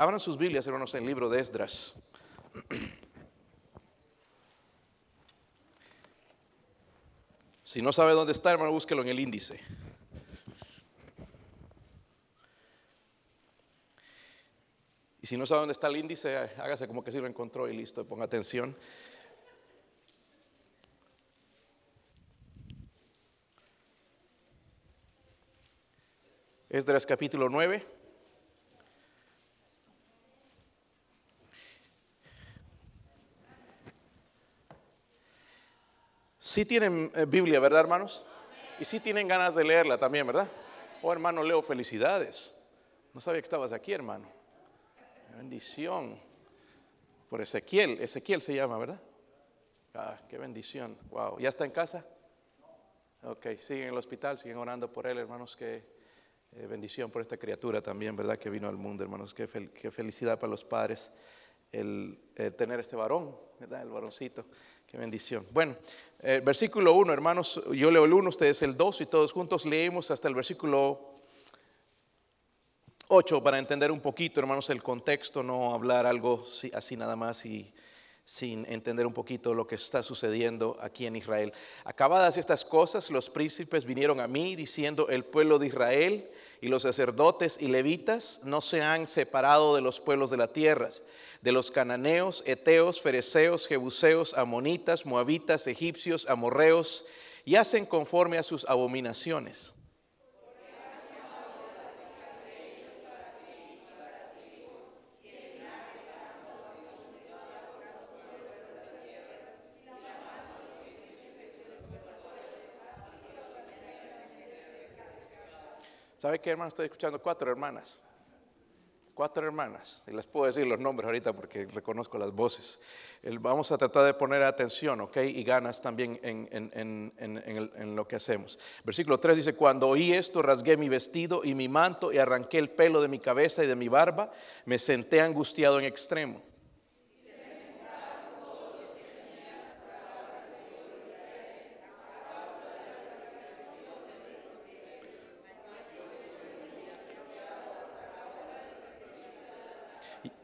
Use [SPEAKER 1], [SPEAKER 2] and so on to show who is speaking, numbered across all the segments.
[SPEAKER 1] Abran sus Biblias, hermanos, en el libro de Esdras. Si no sabe dónde está, hermano, búsquelo en el índice. Y si no sabe dónde está el índice, hágase como que sí lo encontró y listo, ponga atención. Esdras capítulo 9. Sí tienen eh, Biblia, ¿verdad, hermanos? Y sí tienen ganas de leerla también, ¿verdad? Oh, hermano Leo, felicidades. No sabía que estabas aquí, hermano. Bendición. Por Ezequiel. Ezequiel se llama, ¿verdad? Ah, qué bendición. Wow. ¿Ya está en casa? Ok, siguen en el hospital, siguen orando por él, hermanos. Qué eh, bendición por esta criatura también, ¿verdad? Que vino al mundo, hermanos. Qué, felicidad para los padres el, tener este varón, ¿verdad? El varoncito. Qué bendición. Bueno, versículo 1, hermanos. Yo leo el 1, ustedes el 2 y todos juntos leemos hasta el versículo 8 para entender un poquito, hermanos, el contexto, no hablar algo así nada más y sin entender un poquito lo que está sucediendo aquí en Israel. Acabadas estas cosas, los príncipes vinieron a mí diciendo, el pueblo de Israel y los sacerdotes y levitas no se han separado de los pueblos de la tierra, de los cananeos, eteos, fereceos, jebuseos, amonitas, moabitas, egipcios, amorreos, y hacen conforme a sus abominaciones. ¿Sabe qué, hermano? Estoy escuchando cuatro hermanas. Cuatro hermanas. Y les puedo decir los nombres ahorita porque reconozco las voces. vamos a tratar de poner atención, ¿ok? Y ganas también en, en, lo que hacemos. Versículo 3 dice, cuando oí esto, rasgué mi vestido y mi manto y arranqué el pelo de mi cabeza y de mi barba. Me senté angustiado en extremo.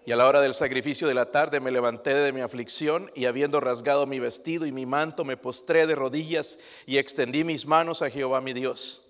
[SPEAKER 1] Y a la hora del sacrificio de la tarde me levanté de mi aflicción y habiendo rasgado mi vestido y mi manto, me postré de rodillas y extendí mis manos a Jehová mi Dios.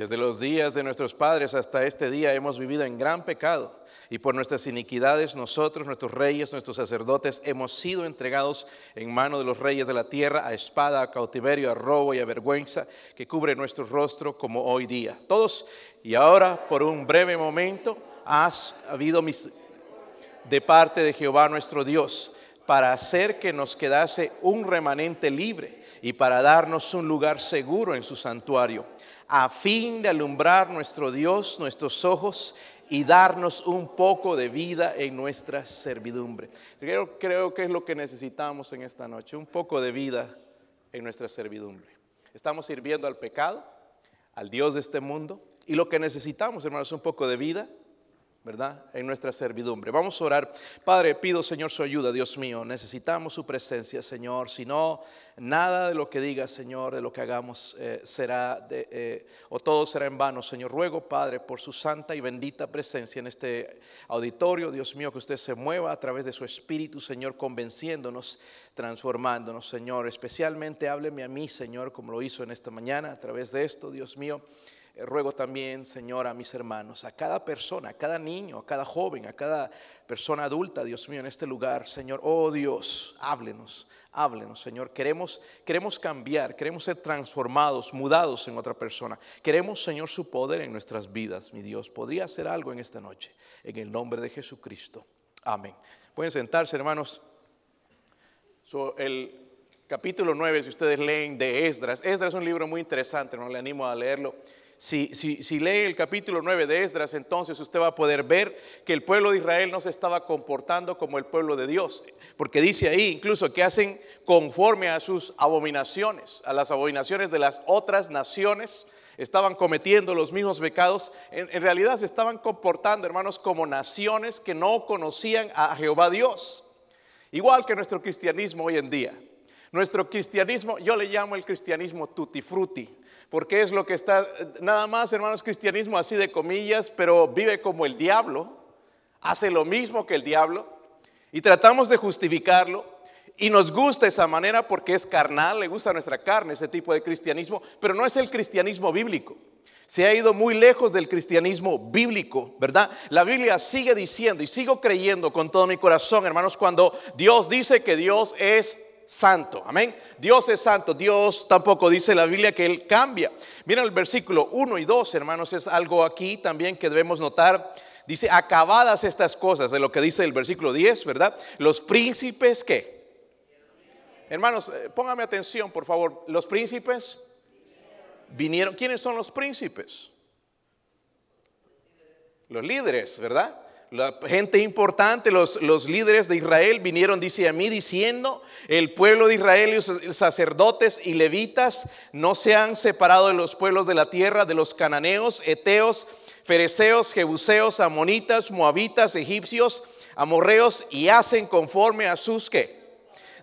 [SPEAKER 1] Desde los días de nuestros padres hasta este día hemos vivido en gran pecado y por nuestras iniquidades nosotros, nuestros reyes, nuestros sacerdotes, hemos sido entregados en mano de los reyes de la tierra a espada, a cautiverio, a robo y a vergüenza que cubre nuestro rostro como hoy día. Todos, y ahora por un breve momento has habido mis, de parte de Jehová nuestro Dios para hacer que nos quedase un remanente libre y para darnos un lugar seguro en su santuario a fin de alumbrar nuestro Dios, nuestros ojos y darnos un poco de vida en nuestra servidumbre. Creo, creo que es lo que necesitamos en esta noche, un poco de vida en nuestra servidumbre. Estamos sirviendo al pecado, al Dios de este mundo, y lo que necesitamos, hermanos, es un poco de vida ¿verdad? En nuestra servidumbre. Vamos a orar. Padre, pido, Señor, su ayuda, Dios mío. Necesitamos su presencia, Señor. Si no, nada de lo que diga, Señor, de lo que hagamos eh, será, de, eh, o todo será en vano, Señor. Ruego, Padre, por su santa y bendita presencia en este auditorio, Dios mío, que usted se mueva a través de su Espíritu, Señor, convenciéndonos, transformándonos, Señor. Especialmente hábleme a mí, Señor, como lo hizo en esta mañana, a través de esto, Dios mío. Eh, ruego también, Señor, a mis hermanos, a cada persona, a cada niño, a cada joven, a cada persona adulta, Dios mío, en este lugar, Señor, oh Dios, háblenos, háblenos, Señor. Queremos, queremos cambiar, queremos ser transformados, mudados en otra persona. Queremos, Señor, su poder en nuestras vidas, mi Dios. Podría hacer algo en esta noche, en el nombre de Jesucristo. Amén. Pueden sentarse, hermanos. el capítulo 9, si ustedes leen de Esdras, Esdras es un libro muy interesante, no le animo a leerlo. Si, lee el capítulo 9 de Esdras, entonces usted va a poder ver que el pueblo de Israel no se estaba comportando como el pueblo de Dios, porque dice ahí incluso que hacen conforme a sus abominaciones, a las abominaciones de las otras naciones estaban cometiendo los mismos pecados, en, en realidad se estaban comportando, hermanos, como naciones que no conocían a Jehová Dios. Igual que nuestro cristianismo hoy en día. Nuestro cristianismo, yo le llamo el cristianismo tutti frutti, porque es lo que está, nada más hermanos, cristianismo así de comillas, pero vive como el diablo, hace lo mismo que el diablo, y tratamos de justificarlo, y nos gusta esa manera porque es carnal, le gusta nuestra carne ese tipo de cristianismo, pero no es el cristianismo bíblico. Se ha ido muy lejos del cristianismo bíblico, ¿verdad? La Biblia sigue diciendo y sigo creyendo con todo mi corazón, hermanos, cuando Dios dice que Dios es santo. Amén. Dios es santo. Dios tampoco dice la Biblia que Él cambia. Miren el versículo 1 y 2, hermanos, es algo aquí también que debemos notar. Dice, acabadas estas cosas, de lo que dice el versículo 10, ¿verdad? Los príncipes, ¿qué? Hermanos, eh, póngame atención, por favor. Los príncipes vinieron. ¿Quiénes son los príncipes? Los líderes, ¿verdad? La gente importante, los, los, líderes de Israel vinieron, dice a mí, diciendo, el pueblo de Israel y los sacerdotes y levitas no se han separado de los pueblos de la tierra, de los cananeos, eteos, fereceos, jebuseos, amonitas, moabitas, egipcios, amorreos, y hacen conforme a sus que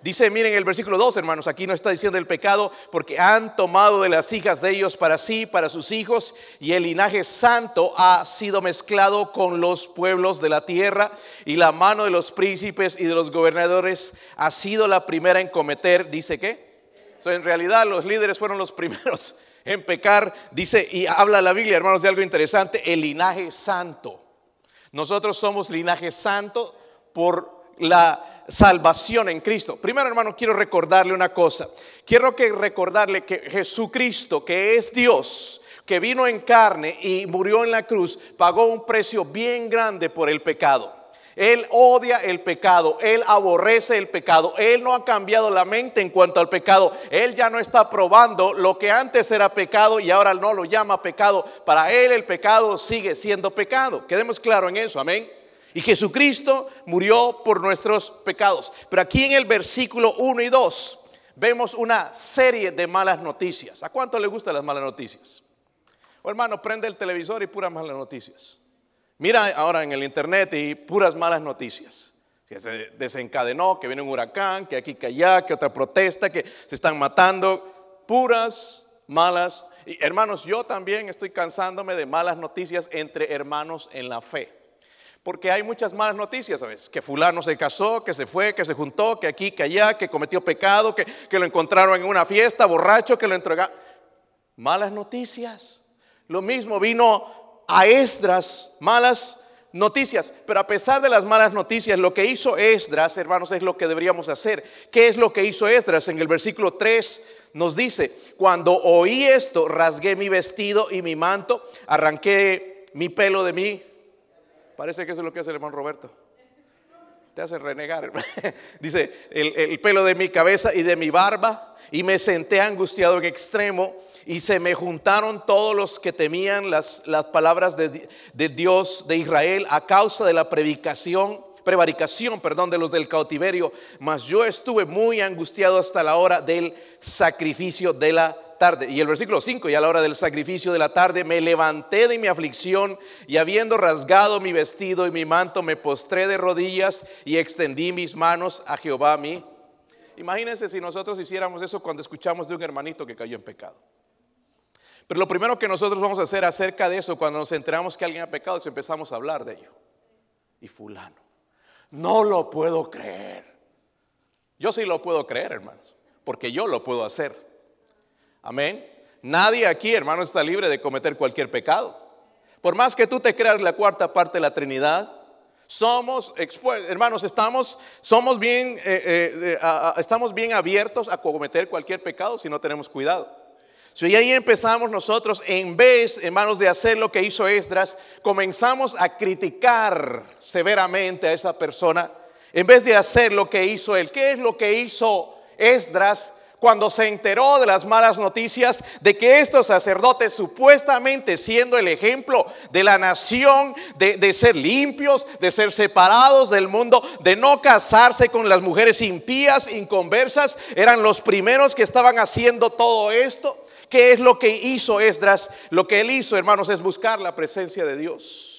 [SPEAKER 1] Dice, miren el versículo 2, hermanos, aquí no está diciendo el pecado, porque han tomado de las hijas de ellos para sí, para sus hijos, y el linaje santo ha sido mezclado con los pueblos de la tierra, y la mano de los príncipes y de los gobernadores ha sido la primera en cometer, dice que. en realidad los líderes fueron los primeros en pecar, dice, y habla la Biblia, hermanos, de algo interesante, el linaje santo. Nosotros somos linaje santo por la salvación en Cristo. Primero, hermano, quiero recordarle una cosa. Quiero que recordarle que Jesucristo, que es Dios, que vino en carne y murió en la cruz, pagó un precio bien grande por el pecado. Él odia el pecado, Él aborrece el pecado, Él no ha cambiado la mente en cuanto al pecado, Él ya no está probando lo que antes era pecado y ahora no lo llama pecado. Para Él el pecado sigue siendo pecado. Quedemos claro en eso, amén. Y Jesucristo murió por nuestros pecados. Pero aquí en el versículo 1 y 2 vemos una serie de malas noticias. ¿A cuánto le gustan las malas noticias? O hermano, prende el televisor y puras malas noticias. Mira ahora en el internet y puras malas noticias. Que se desencadenó, que viene un huracán, que aquí, que allá, que otra protesta, que se están matando. Puras malas. Y hermanos, yo también estoy cansándome de malas noticias entre hermanos en la fe. Porque hay muchas malas noticias, ¿sabes? Que fulano se casó, que se fue, que se juntó, que aquí, que allá, que cometió pecado, que, lo encontraron en una fiesta, borracho, que lo entregaron. Malas noticias. Lo mismo vino a Esdras, malas noticias. Pero a pesar de las malas noticias, lo que hizo Esdras, hermanos, es lo que deberíamos hacer. ¿Qué es lo que hizo Esdras? En el versículo 3 nos dice, cuando oí esto, rasgué mi vestido y mi manto, arranqué mi pelo de mí Parece que eso es lo que hace el hermano Roberto. Te hace renegar. Dice, el, pelo de mi cabeza y de mi barba, y me senté angustiado en extremo, y se me juntaron todos los que temían las, las palabras de, de Dios de Israel a causa de la predicación prevaricación, perdón, de los del cautiverio, mas yo estuve muy angustiado hasta la hora del sacrificio de la tarde. Y el versículo 5, y a la hora del sacrificio de la tarde, me levanté de mi aflicción y habiendo rasgado mi vestido y mi manto, me postré de rodillas y extendí mis manos a Jehová a mí. Imagínense si nosotros hiciéramos eso cuando escuchamos de un hermanito que cayó en pecado. Pero lo primero que nosotros vamos a hacer acerca de eso, cuando nos enteramos que alguien ha pecado, es empezamos a hablar de ello. Y fulano, no lo puedo creer. Yo sí lo puedo creer, hermanos, porque yo lo puedo hacer. Amén. Nadie aquí, hermano, está libre de cometer cualquier pecado. Por más que tú te creas la cuarta parte de la Trinidad, somos, hermanos, estamos, somos bien, eh, eh, estamos bien abiertos a cometer cualquier pecado si no tenemos cuidado. Si ahí empezamos nosotros, en vez, hermanos, de hacer lo que hizo Esdras, comenzamos a criticar severamente a esa persona, en vez de hacer lo que hizo él. ¿Qué es lo que hizo Esdras? Cuando se enteró de las malas noticias de que estos sacerdotes, supuestamente siendo el ejemplo de la nación, de, ser limpios, de ser separados del mundo, de no casarse con las mujeres impías, inconversas, eran los primeros que estaban haciendo todo esto. ¿Qué es lo que hizo Esdras? Lo que él hizo, hermanos, es buscar la presencia de Dios.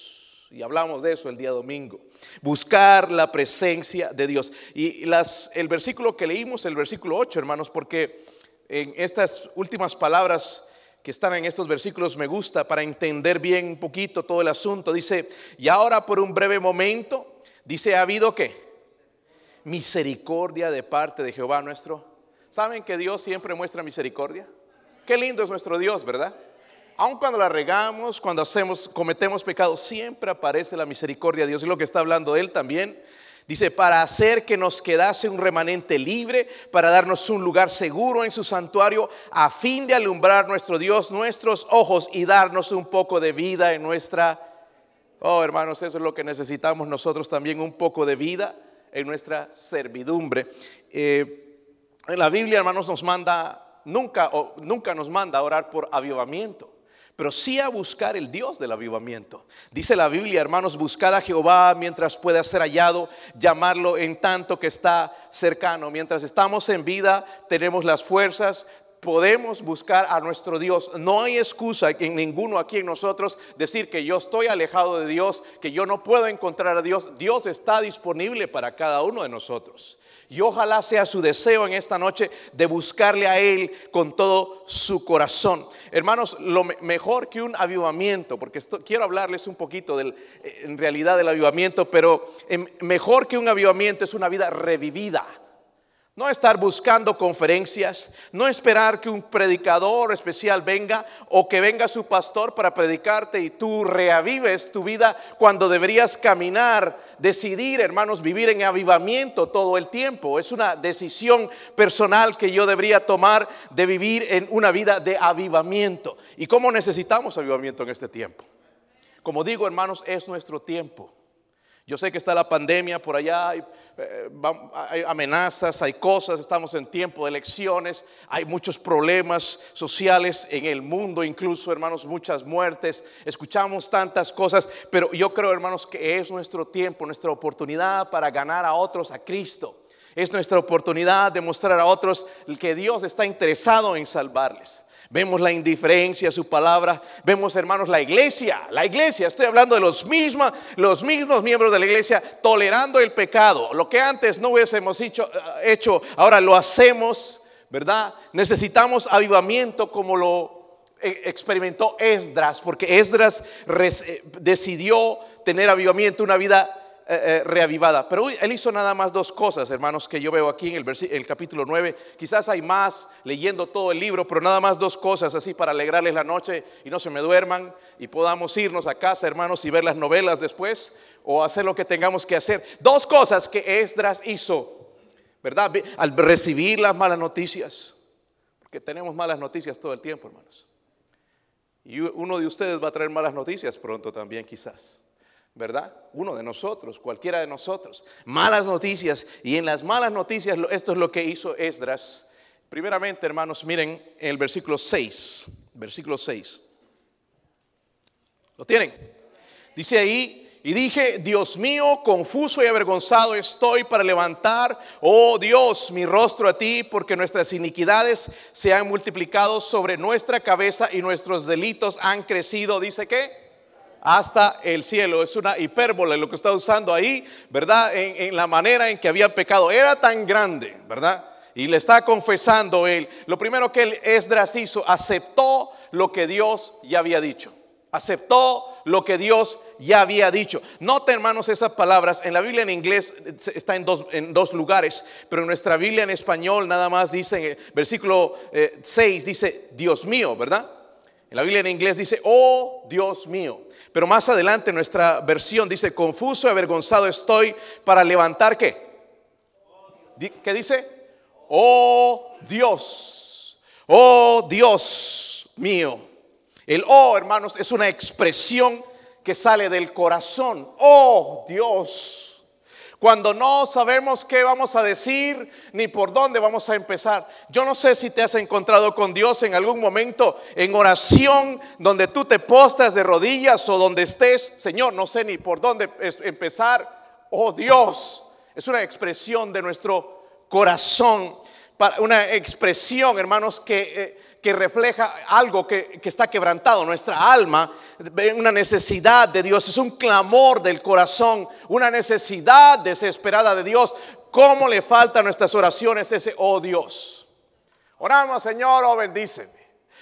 [SPEAKER 1] Y hablamos de eso el día domingo. Buscar la presencia de Dios. Y las, el versículo que leímos, el versículo 8, hermanos, porque en estas últimas palabras que están en estos versículos me gusta para entender bien un poquito todo el asunto. Dice, y ahora por un breve momento, dice, ¿ha habido qué? Misericordia de parte de Jehová nuestro. ¿Saben que Dios siempre muestra misericordia? Qué lindo es nuestro Dios, ¿verdad? Aun cuando la regamos, cuando hacemos, cometemos pecados, siempre aparece la misericordia de Dios. Es lo que está hablando Él también. Dice, para hacer que nos quedase un remanente libre, para darnos un lugar seguro en su santuario, a fin de alumbrar nuestro Dios, nuestros ojos y darnos un poco de vida en nuestra... Oh, hermanos, eso es lo que necesitamos nosotros también, un poco de vida en nuestra servidumbre. Eh, en la Biblia, hermanos, nos manda, nunca, o, nunca nos manda a orar por avivamiento pero sí a buscar el Dios del avivamiento. Dice la Biblia, hermanos, buscad a Jehová mientras pueda ser hallado, llamarlo en tanto que está cercano. Mientras estamos en vida, tenemos las fuerzas, podemos buscar a nuestro Dios. No hay excusa en ninguno aquí en nosotros decir que yo estoy alejado de Dios, que yo no puedo encontrar a Dios. Dios está disponible para cada uno de nosotros. Y ojalá sea su deseo en esta noche de buscarle a Él con todo su corazón. Hermanos, lo mejor que un avivamiento, porque quiero hablarles un poquito del, eh, en realidad del avivamiento, pero em, mejor que un avivamiento es una vida revivida. No estar buscando conferencias, no esperar que un predicador especial venga o que venga su pastor para predicarte y tú reavives tu vida cuando deberías caminar, decidir, hermanos, vivir en avivamiento todo el tiempo. Es una decisión personal que yo debería tomar de vivir en una vida de avivamiento. ¿Y cómo necesitamos avivamiento en este tiempo? Como digo, hermanos, es nuestro tiempo. Yo sé que está la pandemia por allá, eh, hay, amenazas, hay cosas, estamos en tiempo de elecciones, hay muchos problemas sociales en el mundo, incluso hermanos, muchas muertes, escuchamos tantas cosas, pero yo creo hermanos que es nuestro tiempo, nuestra oportunidad para ganar a otros a Cristo. Es nuestra oportunidad de mostrar a otros que Dios está interesado en salvarles. Vemos la indiferencia a su palabra. Vemos, hermanos, la iglesia. La iglesia, estoy hablando de los mismos, los mismos miembros de la iglesia tolerando el pecado. Lo que antes no hubiésemos hecho, eh, hecho ahora lo hacemos, ¿verdad? Necesitamos avivamiento como lo eh, experimentó Esdras, porque Esdras eh, decidió tener avivamiento, una vida eh, eh, reavivada. Pero él hizo nada más dos cosas, hermanos, que yo veo aquí en el, el capítulo 9. Quizás hay más leyendo todo el libro, pero nada más dos cosas así para alegrarles la noche y no se me duerman y podamos irnos a casa, hermanos, y ver las novelas después o hacer lo que tengamos que hacer. Dos cosas que Esdras hizo, ¿verdad? Al recibir las malas noticias, porque tenemos malas noticias todo el tiempo, hermanos. Y uno de ustedes va a traer malas noticias pronto también, quizás. ¿Verdad? Uno de nosotros, cualquiera de nosotros. Malas noticias. Y en las malas noticias, esto es lo que hizo Esdras. Primeramente, hermanos, miren el versículo 6. Versículo 6. ¿Lo tienen? Dice ahí, y dije, Dios mío, confuso y avergonzado estoy para levantar, oh Dios, mi rostro a ti, porque nuestras iniquidades se han multiplicado sobre nuestra cabeza y nuestros delitos han crecido. Dice que hasta el cielo. Es una hipérbole lo que está usando ahí, ¿verdad? En, la manera en que había pecado. Era tan grande, ¿verdad? Y le está confesando él. Lo primero que él, Esdras hizo, aceptó lo que Dios ya había dicho. Aceptó lo que Dios ya había dicho. Note, hermanos, esas palabras. En la Biblia en inglés está en dos, en dos lugares, pero en nuestra Biblia en español nada más dice, versículo 6, eh, dice, Dios mío, ¿verdad? En la Biblia en inglés dice, oh Dios mío. Pero más adelante nuestra versión dice, confuso y avergonzado estoy para levantar qué. ¿Qué dice? Oh Dios, oh Dios mío. El oh, hermanos, es una expresión que sale del corazón. Oh Dios cuando no sabemos qué vamos a decir ni por dónde vamos a empezar. Yo no sé si te has encontrado con Dios en algún momento en oración donde tú te postras de rodillas o donde estés, Señor, no sé ni por dónde empezar. Oh Dios, es una expresión de nuestro corazón, una expresión, hermanos, que... Que refleja algo que, que, está quebrantado, nuestra alma, una necesidad de Dios, es un clamor del corazón, una necesidad desesperada de Dios. ¿Cómo le falta a nuestras oraciones ese, oh Dios? Oramos, Señor, oh bendíceme.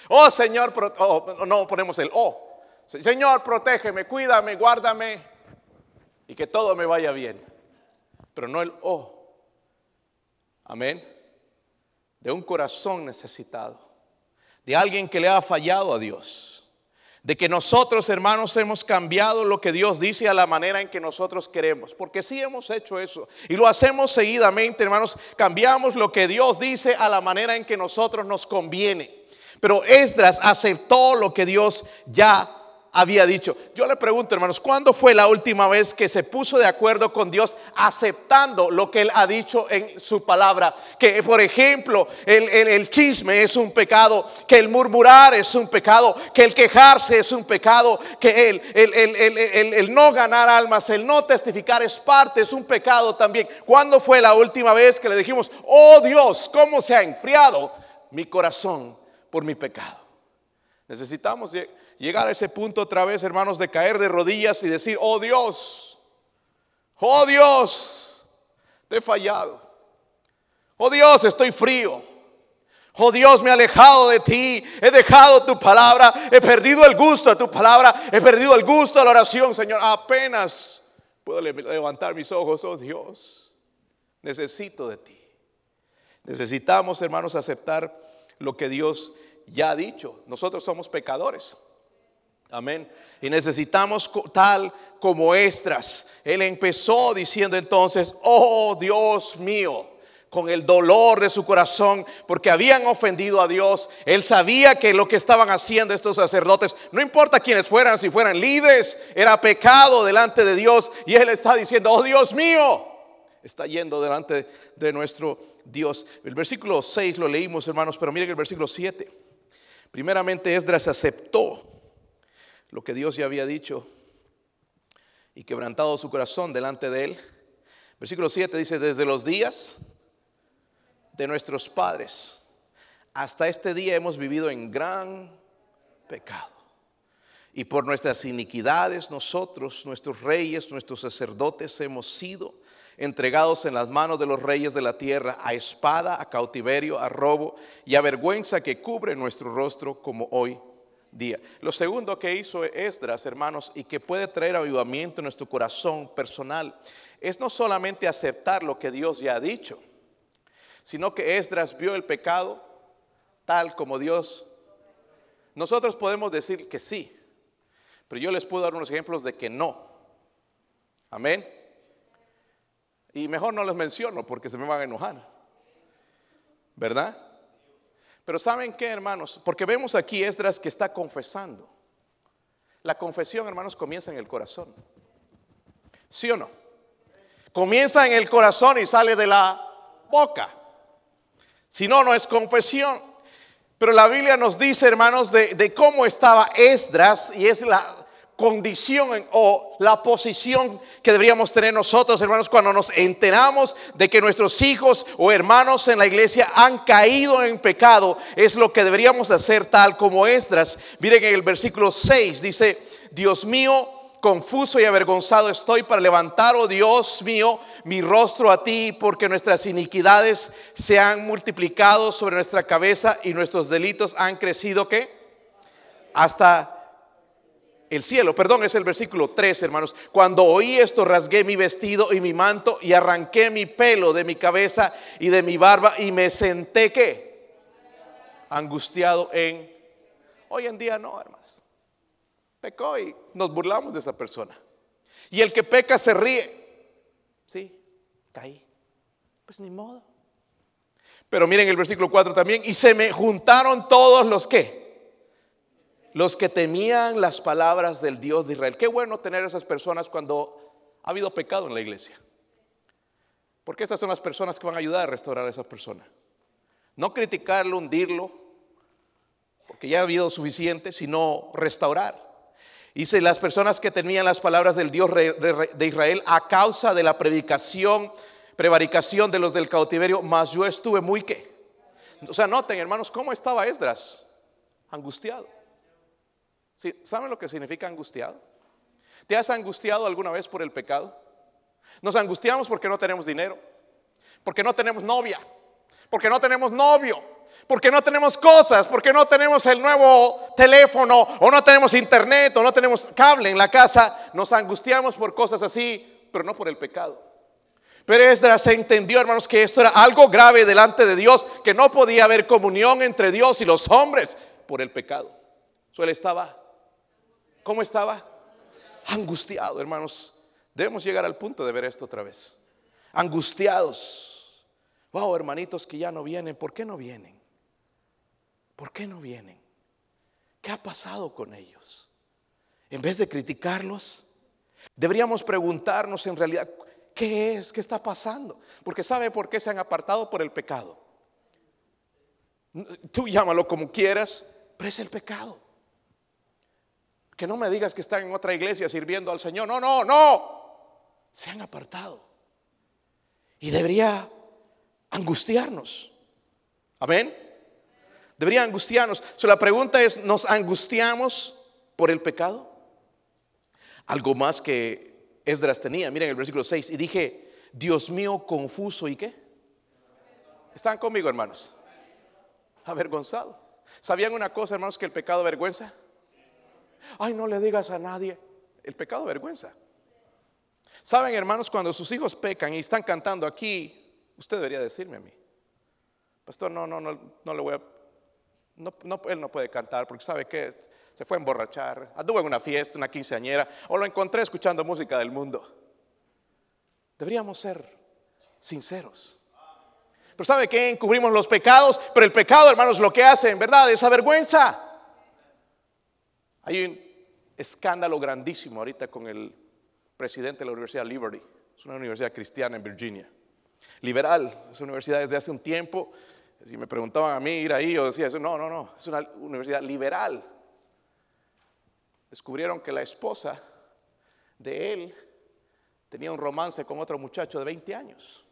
[SPEAKER 1] Oh Señor, oh, no ponemos el oh. Señor, protégeme, cuídame, guárdame y que todo me vaya bien. Pero no el oh. Amén. De un corazón necesitado. De alguien que le ha fallado a Dios de que nosotros, hermanos, hemos cambiado lo que Dios dice a la manera en que nosotros queremos. Porque sí hemos hecho eso. Y lo hacemos seguidamente, hermanos. Cambiamos lo que Dios dice a la manera en que nosotros nos conviene. Pero Esdras aceptó lo que Dios ya había dicho. Yo le pregunto, hermanos, ¿cuándo fue la última vez que se puso de acuerdo con Dios aceptando lo que Él ha dicho en su palabra? Que, por ejemplo, el, chisme es un pecado, que el murmurar es un pecado, que el quejarse es un pecado, que el, el no ganar almas, el no testificar es parte, es un pecado también. ¿Cuándo fue la última vez que le dijimos, oh Dios, cómo se ha enfriado mi corazón por mi pecado? Necesitamos llegar a ese punto otra vez, hermanos, de caer de rodillas y decir, oh Dios, oh Dios, te he fallado. Oh Dios, estoy frío. Oh Dios, me he alejado de ti, he dejado tu palabra, he perdido el gusto de tu palabra, he perdido el gusto de la oración, Señor. Apenas puedo levantar mis ojos, oh Dios, necesito de ti. Necesitamos, hermanos, aceptar lo que Dios ya ha dicho. Nosotros somos pecadores. Amén. Y necesitamos tal como Estras. Él empezó diciendo entonces, oh Dios mío, con el dolor de su corazón, porque habían ofendido a Dios. Él sabía que lo que estaban haciendo estos sacerdotes, no importa quiénes fueran, si fueran líderes, era pecado delante de Dios. Y él está diciendo, oh Dios mío, está yendo delante de nuestro Dios. El versículo 6 lo leímos, hermanos, pero miren el versículo 7. Primeramente Esdras aceptó lo que Dios ya había dicho y quebrantado su corazón delante de él. Versículo 7 dice, desde los días de nuestros padres hasta este día hemos vivido en gran pecado. Y por nuestras iniquidades nosotros, nuestros reyes, nuestros sacerdotes hemos sido entregados en las manos de los reyes de la tierra, a espada, a cautiverio, a robo y a vergüenza que cubre nuestro rostro como hoy día. Lo segundo que hizo Esdras, hermanos, y que puede traer avivamiento en nuestro corazón personal, es no solamente aceptar lo que Dios ya ha dicho, sino que Esdras vio el pecado tal como Dios. Nosotros podemos decir que sí, pero yo les puedo dar unos ejemplos de que no. Amén. Y mejor no les menciono porque se me van a enojar. ¿Verdad? Pero ¿saben qué, hermanos? Porque vemos aquí Esdras que está confesando. La confesión, hermanos, comienza en el corazón. ¿Sí o no? Comienza en el corazón y sale de la boca. Si no, no es confesión. Pero la Biblia nos dice, hermanos, de, cómo estaba Esdras, y es la, condición o la posición que deberíamos tener nosotros, hermanos, cuando nos enteramos de que nuestros hijos o hermanos en la iglesia han caído en pecado, es lo que deberíamos hacer tal como Esdras. Miren en el versículo 6 dice, Dios mío, confuso y avergonzado estoy para levantar, oh Dios mío, mi rostro a ti, porque nuestras iniquidades se han multiplicado sobre nuestra cabeza y nuestros delitos han crecido, ¿qué? Hasta el cielo. Perdón, es el versículo 3, hermanos. Cuando oí esto, rasgué mi vestido y mi manto y arranqué mi pelo de mi cabeza y de mi barba y me senté que angustiado en... Hoy en día no, hermanos. Pecó y nos burlamos de esa persona. Y el que peca se ríe. Sí, caí. Pues ni modo. Pero miren el versículo 4 también. Y se me juntaron todos los que los que temían las palabras del Dios de Israel. Qué bueno tener esas personas cuando ha habido pecado en la iglesia. Porque estas son las personas que van a ayudar a restaurar a esa persona. No criticarlo, hundirlo, porque ya ha habido suficiente, sino restaurar. Dice las personas que temían las palabras del Dios de Israel a causa de la predicación, prevaricación de los del cautiverio, mas yo estuve muy que. O sea, noten hermanos, cómo estaba Esdras Angustiado. ¿Saben lo que significa angustiado? ¿Te has angustiado alguna vez por el pecado? Nos angustiamos porque no tenemos dinero, porque no tenemos novia, porque no tenemos novio, porque no tenemos cosas, porque no tenemos el nuevo teléfono o no tenemos internet o no tenemos cable en la casa. Nos angustiamos por cosas así, pero no por el pecado. Pero Esdras entendió, hermanos, que esto era algo grave delante de Dios, que no podía haber comunión entre Dios y los hombres por el pecado. Estaba, ¿cómo estaba? Angustiado, hermanos. Debemos llegar al punto de ver esto otra vez. Angustiados. Wow, hermanitos que ya no vienen, ¿por qué no vienen? ¿Por qué no vienen? ¿Qué ha pasado con ellos? En vez de criticarlos, deberíamos preguntarnos en realidad, ¿qué es? ¿Qué está pasando? Porque ¿sabe por qué se han apartado por el pecado? Tú llámalo como quieras, pero es el pecado. Que no me digas que están en otra iglesia sirviendo al Señor. No, no, no. Se han apartado. Y debería angustiarnos. Amén. Debería angustiarnos. la pregunta es, ¿nos angustiamos por el pecado? Algo más que Esdras tenía. Miren el versículo 6. Y dije, Dios mío, confuso y qué. ¿Están conmigo, hermanos? Avergonzado. ¿Sabían una cosa, hermanos, que el pecado avergüenza? Ay, no le digas a nadie. El pecado avergüenza. ¿Saben, hermanos, cuando sus hijos pecan y están cantando aquí, usted debería decirme a mí. Pastor, no, no, no, no le voy a no, él no puede cantar porque sabe que se fue a emborrachar, anduvo en una fiesta, una quinceañera, o lo encontré escuchando música del mundo. Deberíamos ser sinceros. Pero ¿sabe que Encubrimos los pecados, pero el pecado, hermanos, lo que hace en verdad es vergüenza. Hay un escándalo grandísimo ahorita con el presidente de la Universidad Liberty. Es una universidad cristiana en Virginia. Liberal, es una universidad desde hace un tiempo si me preguntaban a mí ir ahí, yo decía eso, no, no, no, es una universidad liberal. Descubrieron que la esposa de él tenía un romance con otro muchacho de 20 años.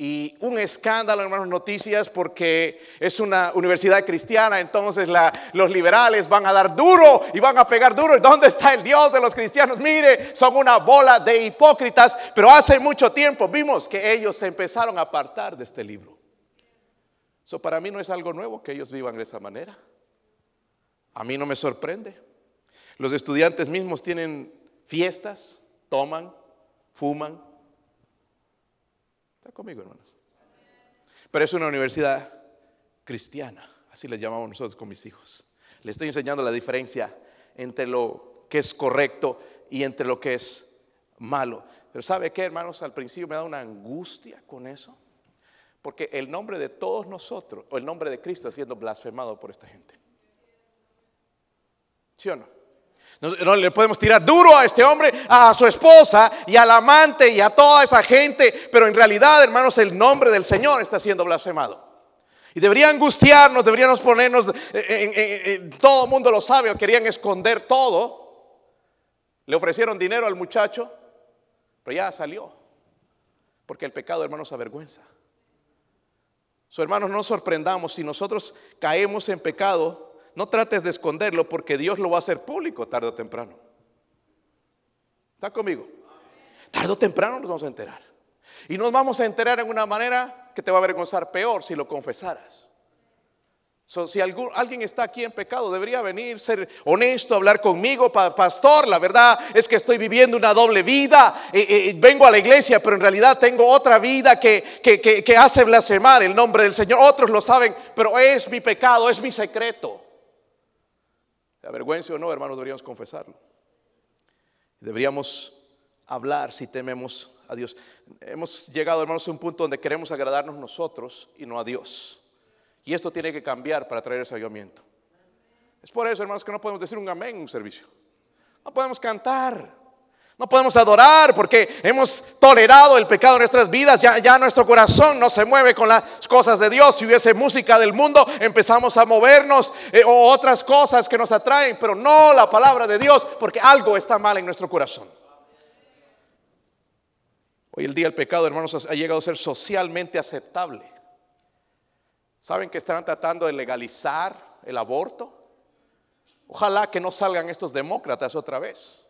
[SPEAKER 1] Y un escándalo, hermanos, noticias, porque es una universidad cristiana, entonces los liberales van a dar duro y van a pegar duro. ¿Y dónde está el Dios de los cristianos? Mire, son una bola de hipócritas, pero hace mucho tiempo vimos que ellos se empezaron a apartar de este libro. So, para mí no es algo nuevo que ellos vivan de esa manera. A mí no me sorprende. Los estudiantes mismos tienen fiestas, toman, fuman. ¿Está conmigo, hermanos? Pero es una universidad cristiana, así le llamamos nosotros con mis hijos. Le estoy enseñando la diferencia entre lo que es correcto y entre lo que es malo. Pero ¿sabe qué, hermanos? Al principio me da una angustia con eso. Porque el nombre de todos nosotros, o el nombre de Cristo, está siendo blasfemado por esta gente. ¿Sí o no? No, le podemos tirar duro a este hombre, a su esposa y al amante y a toda esa gente, pero en realidad, hermanos, el nombre del Señor está siendo blasfemado. Y debería angustiarnos, deberíamos ponernos, en, todo el mundo lo sabe, querían esconder todo. Le ofrecieron dinero al muchacho, pero ya salió. Porque el pecado, hermanos, avergüenza. So, hermanos, no sorprendamos si nosotros caemos en pecado, no trates de esconderlo porque Dios lo va a hacer público tarde o temprano. ¿Está conmigo? Tarde o temprano nos vamos a enterar. Y nos vamos a enterar en una manera que te va a avergonzar peor si lo confesaras si alguien está aquí en pecado, debería venir, ser honesto, hablar conmigo, pastor. La verdad es que estoy viviendo una doble vida. Eh, eh, vengo a la iglesia, pero en realidad tengo otra vida que, que hace blasfemar el nombre del Señor. Otros lo saben, pero es mi pecado, es mi secreto. Avergüenza o no, hermanos, deberíamos confesarlo. Deberíamos hablar si tememos a Dios. Hemos llegado, hermanos, a un punto donde queremos agradarnos nosotros y no a Dios. Y esto tiene que cambiar para traer ese avivamiento. Es por eso, hermanos, que no podemos decir un amén en un servicio. No podemos cantar. No podemos adorar porque hemos tolerado el pecado en nuestras vidas. Ya, nuestro corazón no se mueve con las cosas de Dios. Si hubiese música del mundo, empezamos a movernos eh, o otras cosas que nos atraen, pero no la palabra de Dios porque algo está mal en nuestro corazón. Hoy el día el pecado, hermanos, ha llegado a ser socialmente aceptable. ¿Saben que están tratando de legalizar el aborto. Ojalá que no salgan estos demócratas otra vez.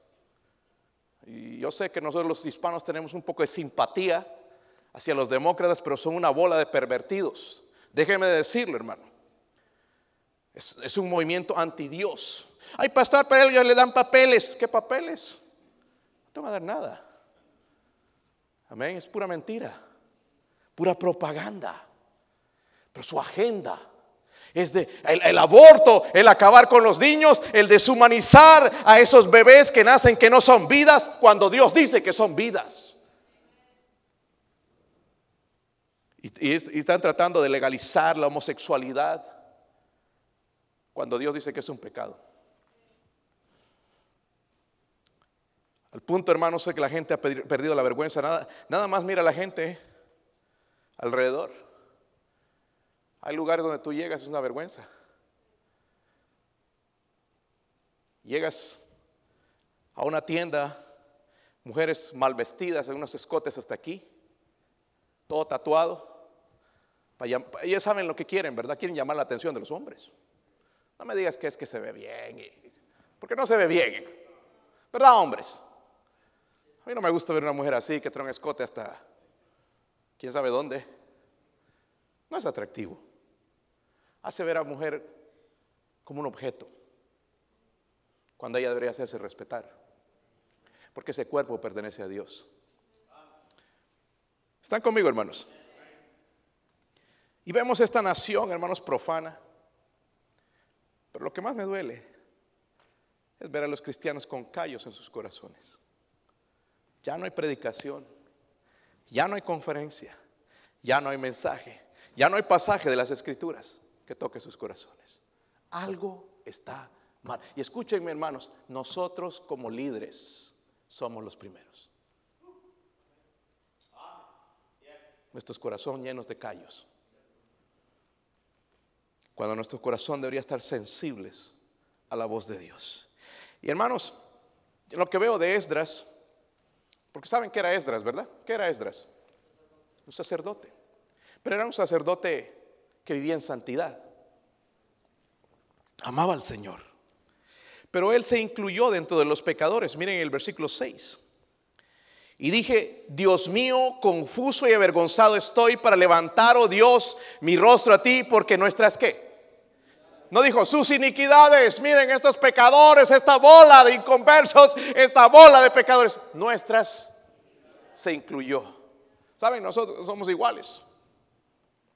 [SPEAKER 1] Y yo sé que nosotros los hispanos tenemos un poco de simpatía hacia los demócratas, pero son una bola de pervertidos. Déjeme decirlo, hermano. Es, un movimiento anti Dios. Ay, pastor, pero ellos le dan papeles. ¿Qué papeles? No te va a dar nada. Amén. Es pura mentira. Pura propaganda. Pero su agenda es de el, aborto, el acabar con los niños, el deshumanizar a esos bebés que nacen que no son vidas cuando Dios dice que son vidas. y están tratando de legalizar la homosexualidad cuando Dios dice que es un pecado. Al punto, hermanos, sé que la gente ha perdido la vergüenza. Nada, nada más mira a la gente alrededor. Hay lugares donde tú llegas, es una vergüenza. Llegas a una tienda, mujeres mal vestidas, en unos escotes hasta aquí, todo tatuado. Ellas saben lo que quieren, ¿verdad? Quieren llamar la atención de los hombres. No me digas que es que se ve bien, porque no se ve bien, ¿verdad, hombres? A mí no me gusta ver una mujer así que trae un escote hasta quién sabe dónde. No es atractivo. Hace ver a la mujer como un objeto, cuando ella debería hacerse respetar, porque ese cuerpo pertenece a Dios. ¿Están conmigo, hermanos? Y vemos esta nación, hermanos, profana pero lo que más me duele es ver a los cristianos con callos en sus corazones. Ya no hay predicación, ya no hay conferencia, ya no hay mensaje, ya no hay pasaje de las escrituras que toque sus corazones. Algo está mal. Y escúchenme hermanos, nosotros como líderes somos los primeros. Nuestros corazones llenos de callos cuando nuestro corazón debería estar sensibles a la voz de Dios. Y hermanos, lo que veo de Esdras, porque saben que era Esdras, ¿verdad? ¿Qué era Esdras? Un sacerdote. Pero era un sacerdote que vivía en santidad. Amaba al Señor. Pero él se incluyó dentro de los pecadores. Miren el versículo 6. Y dije, Dios mío, confuso y avergonzado estoy para levantar, oh Dios, mi rostro a ti, porque nuestras qué? No dijo sus iniquidades, miren estos pecadores, esta bola de inconversos, esta bola de pecadores. Nuestras se incluyó. Saben, nosotros somos iguales.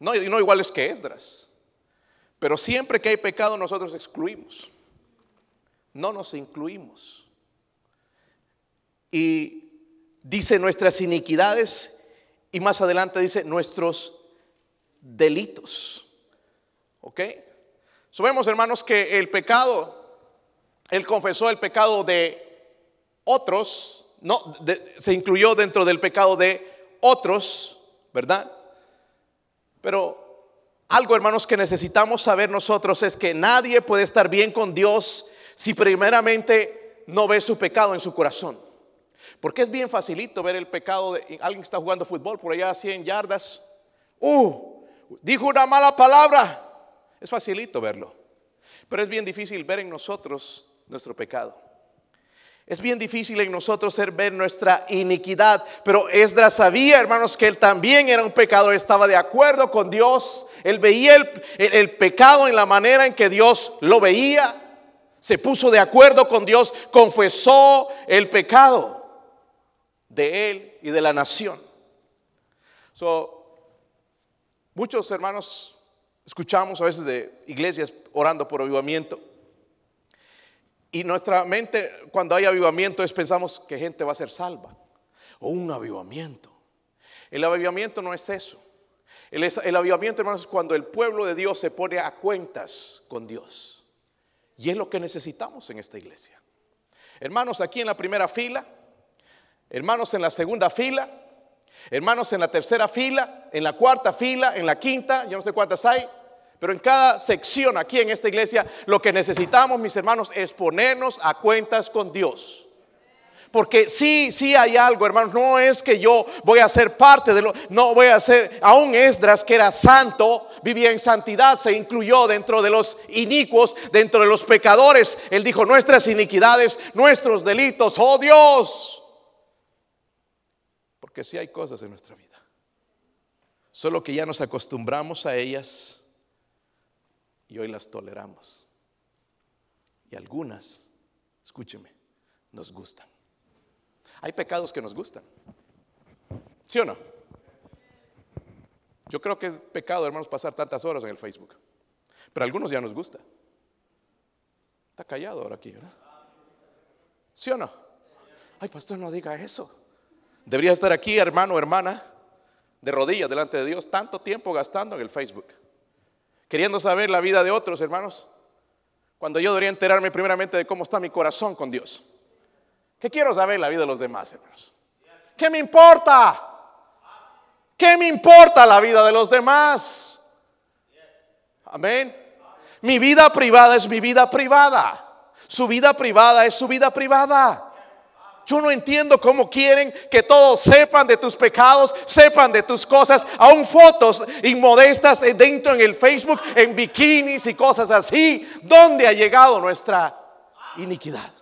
[SPEAKER 1] No, no iguales que Esdras. Pero siempre que hay pecado nosotros excluimos. No nos incluimos. Y dice nuestras iniquidades y más adelante dice nuestros delitos. ¿Ok? Sabemos, hermanos, que el pecado, él confesó el pecado de otros, no, se incluyó dentro del pecado de otros, ¿verdad? Pero algo, hermanos, que necesitamos saber nosotros es que nadie puede estar bien con Dios si primeramente no ve su pecado en su corazón. Porque es bien facilito ver el pecado de alguien que está jugando fútbol por allá a 100 yardas. Uh, dijo una mala palabra. Es facilito verlo. Pero es bien difícil ver en nosotros nuestro pecado. Es bien difícil en nosotros ver nuestra iniquidad. Pero Esdras sabía, hermanos, que él también era un pecador. Estaba de acuerdo con Dios. Él veía el, el pecado en la manera en que Dios lo veía. Se puso de acuerdo con Dios. Confesó el pecado de él y de la nación. So, muchos hermanos Escuchamos a veces de iglesias orando por avivamiento. Y nuestra mente, cuando hay avivamiento, es pensamos que gente va a ser salva. O un avivamiento. El avivamiento no es eso. El, avivamiento, hermanos, es cuando el pueblo de Dios se pone a cuentas con Dios. Y es lo que necesitamos en esta iglesia. Hermanos, aquí en la primera fila, hermanos en la segunda fila, Hermanos, en la tercera fila, en la cuarta fila, en la quinta, yo no sé cuántas hay, pero en cada sección aquí en esta iglesia, lo que necesitamos, mis hermanos, es ponernos a cuentas con Dios. Porque sí, sí hay algo, hermanos. No es que yo voy a ser parte de lo. No voy a ser. Aún Esdras, que era santo, vivía en santidad, se incluyó dentro de los inicuos, dentro de los pecadores. Él dijo: Nuestras iniquidades, nuestros delitos, oh Dios. Porque sí hay cosas en nuestra vida. Solo que ya nos acostumbramos a ellas y hoy las toleramos. Y algunas, escúcheme, nos gustan. Hay pecados que nos gustan. ¿Sí o no? Yo creo que es pecado, hermanos, pasar tantas horas en el Facebook. Pero algunos ya nos gusta. Está callado ahora aquí, ¿verdad? ¿Sí o no? Ay, pastor, no diga eso. Debería estar aquí, hermano, hermana, de rodillas delante de Dios, tanto tiempo gastando en el Facebook. Queriendo saber la vida de otros, hermanos. Cuando yo debería enterarme primeramente de cómo está mi corazón con Dios. ¿Qué quiero saber la vida de los demás, hermanos? ¿Qué me importa? ¿Qué me importa la vida de los demás? Amén. Mi vida privada es mi vida privada. Su vida privada es su vida privada. Yo no entiendo cómo quieren que todos sepan de tus pecados, sepan de tus cosas, aún fotos inmodestas dentro en el Facebook, en bikinis y cosas así. ¿Dónde ha llegado nuestra iniquidad?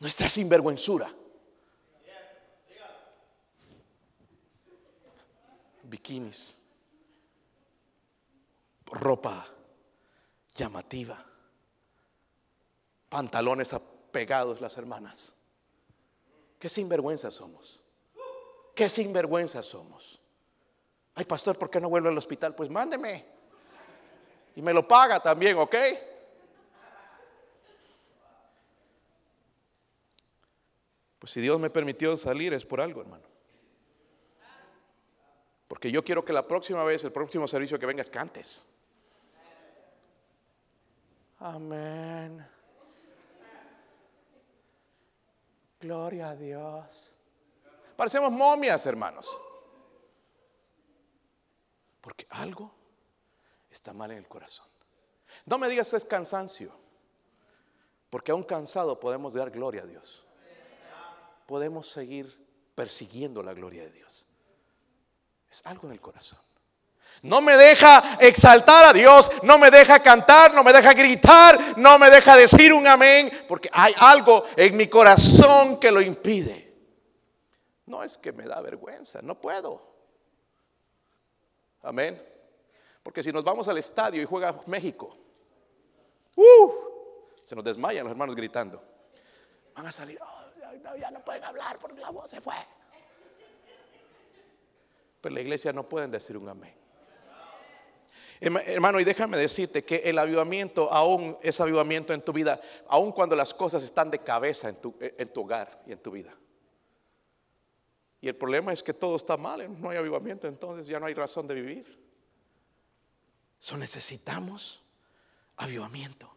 [SPEAKER 1] nuestra sinvergüenzura. Bikinis, ropa llamativa, pantalones apegados las hermanas. Qué sinvergüenza somos. Qué sinvergüenza somos. Ay, pastor, ¿por qué no vuelve al hospital? Pues mándeme. Y me lo paga también, ¿ok? Pues si Dios me permitió salir es por algo, hermano. Porque yo quiero que la próxima vez, el próximo servicio que vengas, cantes. Amén. Gloria a Dios. Parecemos momias, hermanos. Porque algo está mal en el corazón. No me digas es cansancio. Porque aún cansado podemos dar gloria a Dios podemos seguir persiguiendo la gloria de Dios. Es algo en el corazón. No me deja exaltar a Dios, no me deja cantar, no me deja gritar, no me deja decir un amén, porque hay algo en mi corazón que lo impide. No es que me da vergüenza, no puedo. Amén. Porque si nos vamos al estadio y juega México, uh, se nos desmayan los hermanos gritando. Van a salir, ya no pueden hablar porque la voz se fue. Pero la iglesia no pueden decir un amén. Hermano, y déjame decirte que el avivamiento, aún es avivamiento en tu vida, aún cuando las cosas están de cabeza en tu, en tu hogar y en tu vida. Y el problema es que todo está mal, no hay avivamiento, entonces ya no hay razón de vivir. So necesitamos avivamiento.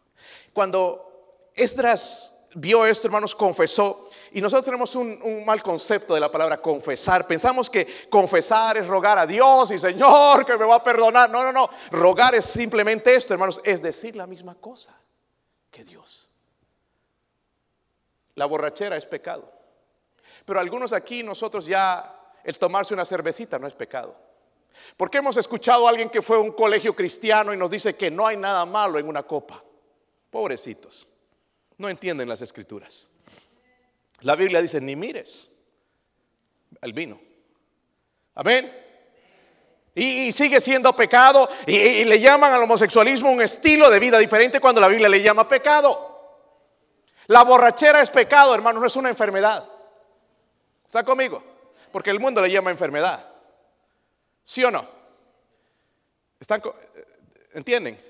[SPEAKER 1] Cuando Esdras vio esto, hermanos, confesó, y nosotros tenemos un, mal concepto de la palabra confesar. Pensamos que confesar es rogar a Dios y Señor que me va a perdonar. No, no, no. Rogar es simplemente esto, hermanos, es decir la misma cosa que Dios. La borrachera es pecado. Pero algunos aquí, nosotros ya, el tomarse una cervecita no es pecado. Porque hemos escuchado a alguien que fue a un colegio cristiano y nos dice que no hay nada malo en una copa. Pobrecitos, no entienden las escrituras. La Biblia dice, ni mires el vino. Amén. Y, sigue siendo pecado y, le llaman al homosexualismo un estilo de vida diferente cuando la Biblia le llama pecado. La borrachera es pecado, hermano, no es una enfermedad. ¿Está conmigo? Porque el mundo le llama enfermedad. ¿Sí o no? ¿Están, ¿Entienden?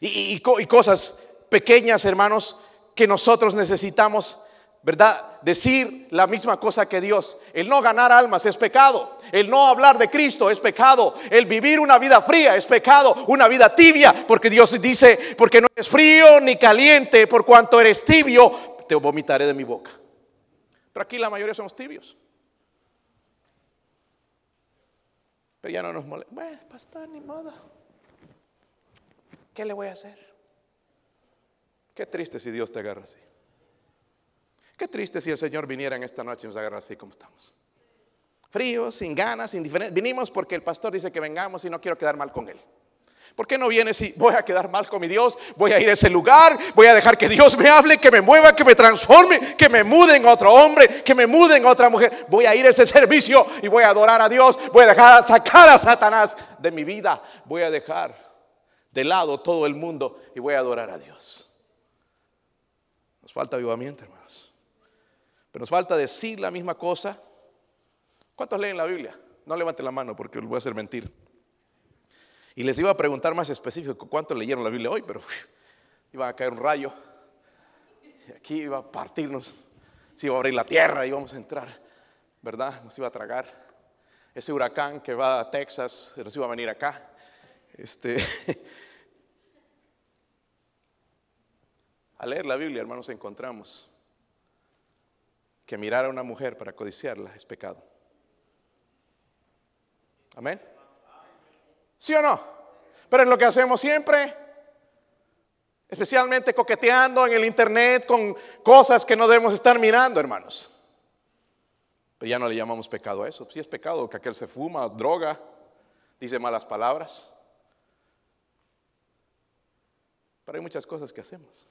[SPEAKER 1] y cosas pequeñas, hermanos, que nosotros necesitamos ¿verdad? Decir la misma cosa que Dios. El no ganar almas es pecado. El no hablar de Cristo es pecado. El vivir una vida fría es pecado. Una vida tibia. Porque Dios dice, porque no eres frío ni caliente, por cuanto eres tibio, te vomitaré de mi boca. Pero aquí la mayoría somos tibios. Pero ya no nos molesta. Bueno, pastor, ni modo. ¿Qué le voy a hacer? Qué triste si Dios te agarra así. Qué triste si el Señor viniera en esta noche y nos agarra así como estamos. Fríos, sin ganas, indiferentes. Vinimos porque el pastor dice que vengamos y no quiero quedar mal con él. ¿Por qué no viene si voy a quedar mal con mi Dios? Voy a ir a ese lugar, voy a dejar que Dios me hable, que me mueva, que me transforme, que me mude en otro hombre, que me mude en otra mujer. Voy a ir a ese servicio y voy a adorar a Dios. Voy a dejar sacar a Satanás de mi vida. Voy a dejar de lado todo el mundo y voy a adorar a Dios. Nos falta avivamiento, hermanos. Pero nos falta decir la misma cosa. ¿Cuántos leen la Biblia? No levanten la mano porque les voy a hacer mentir. Y les iba a preguntar más específico cuántos leyeron la Biblia hoy, pero iba a caer un rayo. Y aquí iba a partirnos, se iba a abrir la tierra y íbamos a entrar, ¿verdad? Nos iba a tragar. Ese huracán que va a Texas nos iba a venir acá. Este, al leer la Biblia, hermanos, encontramos que mirar a una mujer para codiciarla es pecado. Amén. ¿Sí o no? Pero es lo que hacemos siempre. Especialmente coqueteando en el internet con cosas que no debemos estar mirando, hermanos. Pero ya no le llamamos pecado a eso. Si es pecado que aquel se fuma, droga, dice malas palabras. Pero hay muchas cosas que hacemos.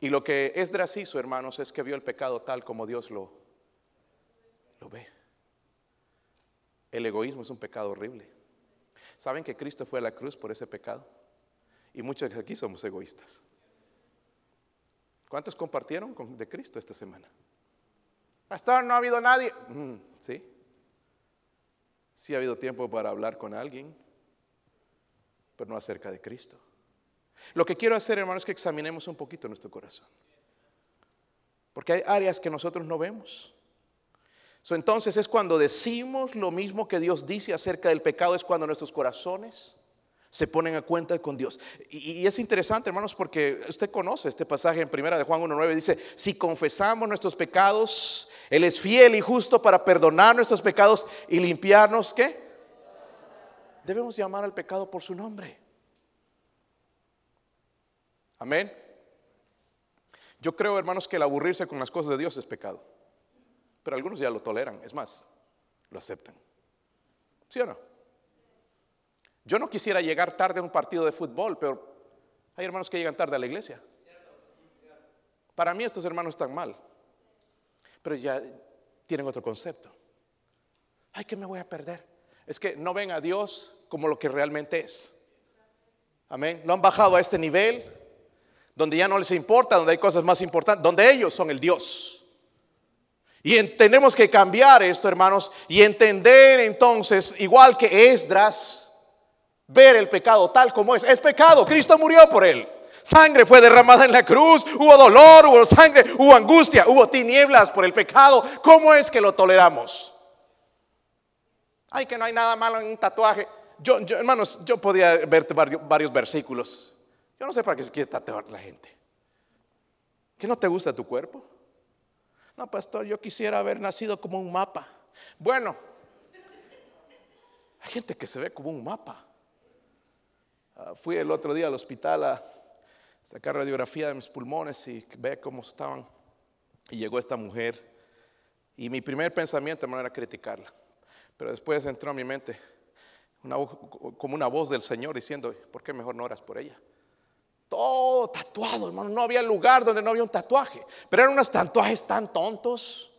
[SPEAKER 1] Y lo que es hizo, hermanos, es que vio el pecado tal como Dios lo, lo ve. El egoísmo es un pecado horrible. ¿Saben que Cristo fue a la cruz por ese pecado? Y muchos aquí somos egoístas. ¿Cuántos compartieron con, de Cristo esta semana? Pastor, no ha habido nadie. Mm, sí. Sí ha habido tiempo para hablar con alguien, pero no acerca de Cristo. Lo que quiero hacer, hermanos, es que examinemos un poquito nuestro corazón. Porque hay áreas que nosotros no vemos entonces es cuando decimos lo mismo que Dios dice acerca del pecado, es cuando nuestros corazones se ponen a cuenta con Dios. Y, es interesante, hermanos, porque usted conoce este pasaje en primera de Juan 1.9, dice, si confesamos nuestros pecados, Él es fiel y justo para perdonar nuestros pecados y limpiarnos, ¿qué? Debemos llamar al pecado por su nombre. Amén. Yo creo, hermanos, que el aburrirse con las cosas de Dios es pecado. Pero algunos ya lo toleran, es más, lo aceptan. ¿Sí o no? Yo no quisiera llegar tarde a un partido de fútbol, pero hay hermanos que llegan tarde a la iglesia. Para mí estos hermanos están mal, pero ya tienen otro concepto. Ay, que me voy a perder. Es que no ven a Dios como lo que realmente es. Amén. Lo han bajado a este nivel donde ya no les importa, donde hay cosas más importantes, donde ellos son el Dios. Y tenemos que cambiar esto, hermanos, y entender entonces, igual que Esdras, ver el pecado tal como es. Es pecado, Cristo murió por él. Sangre fue derramada en la cruz, hubo dolor, hubo sangre, hubo angustia, hubo tinieblas por el pecado. ¿Cómo es que lo toleramos? Ay, que no hay nada malo en un tatuaje. Yo, hermanos, yo podía verte varios versículos. Yo no sé para qué se quiere tatuar la gente. ¿Que no te gusta tu cuerpo? No, pastor, yo quisiera haber nacido como un mapa. Bueno, hay gente que se ve como un mapa. Ah, fui el otro día al hospital a sacar radiografía de mis pulmones y ve cómo estaban. Y llegó esta mujer. Y mi primer pensamiento, era criticarla. Pero después entró a mi mente como una voz del Señor diciendo, ¿por qué mejor no oras por ella? Todo tatuado, hermano. No había lugar donde no había un tatuaje. Pero eran unos tatuajes tan tontos.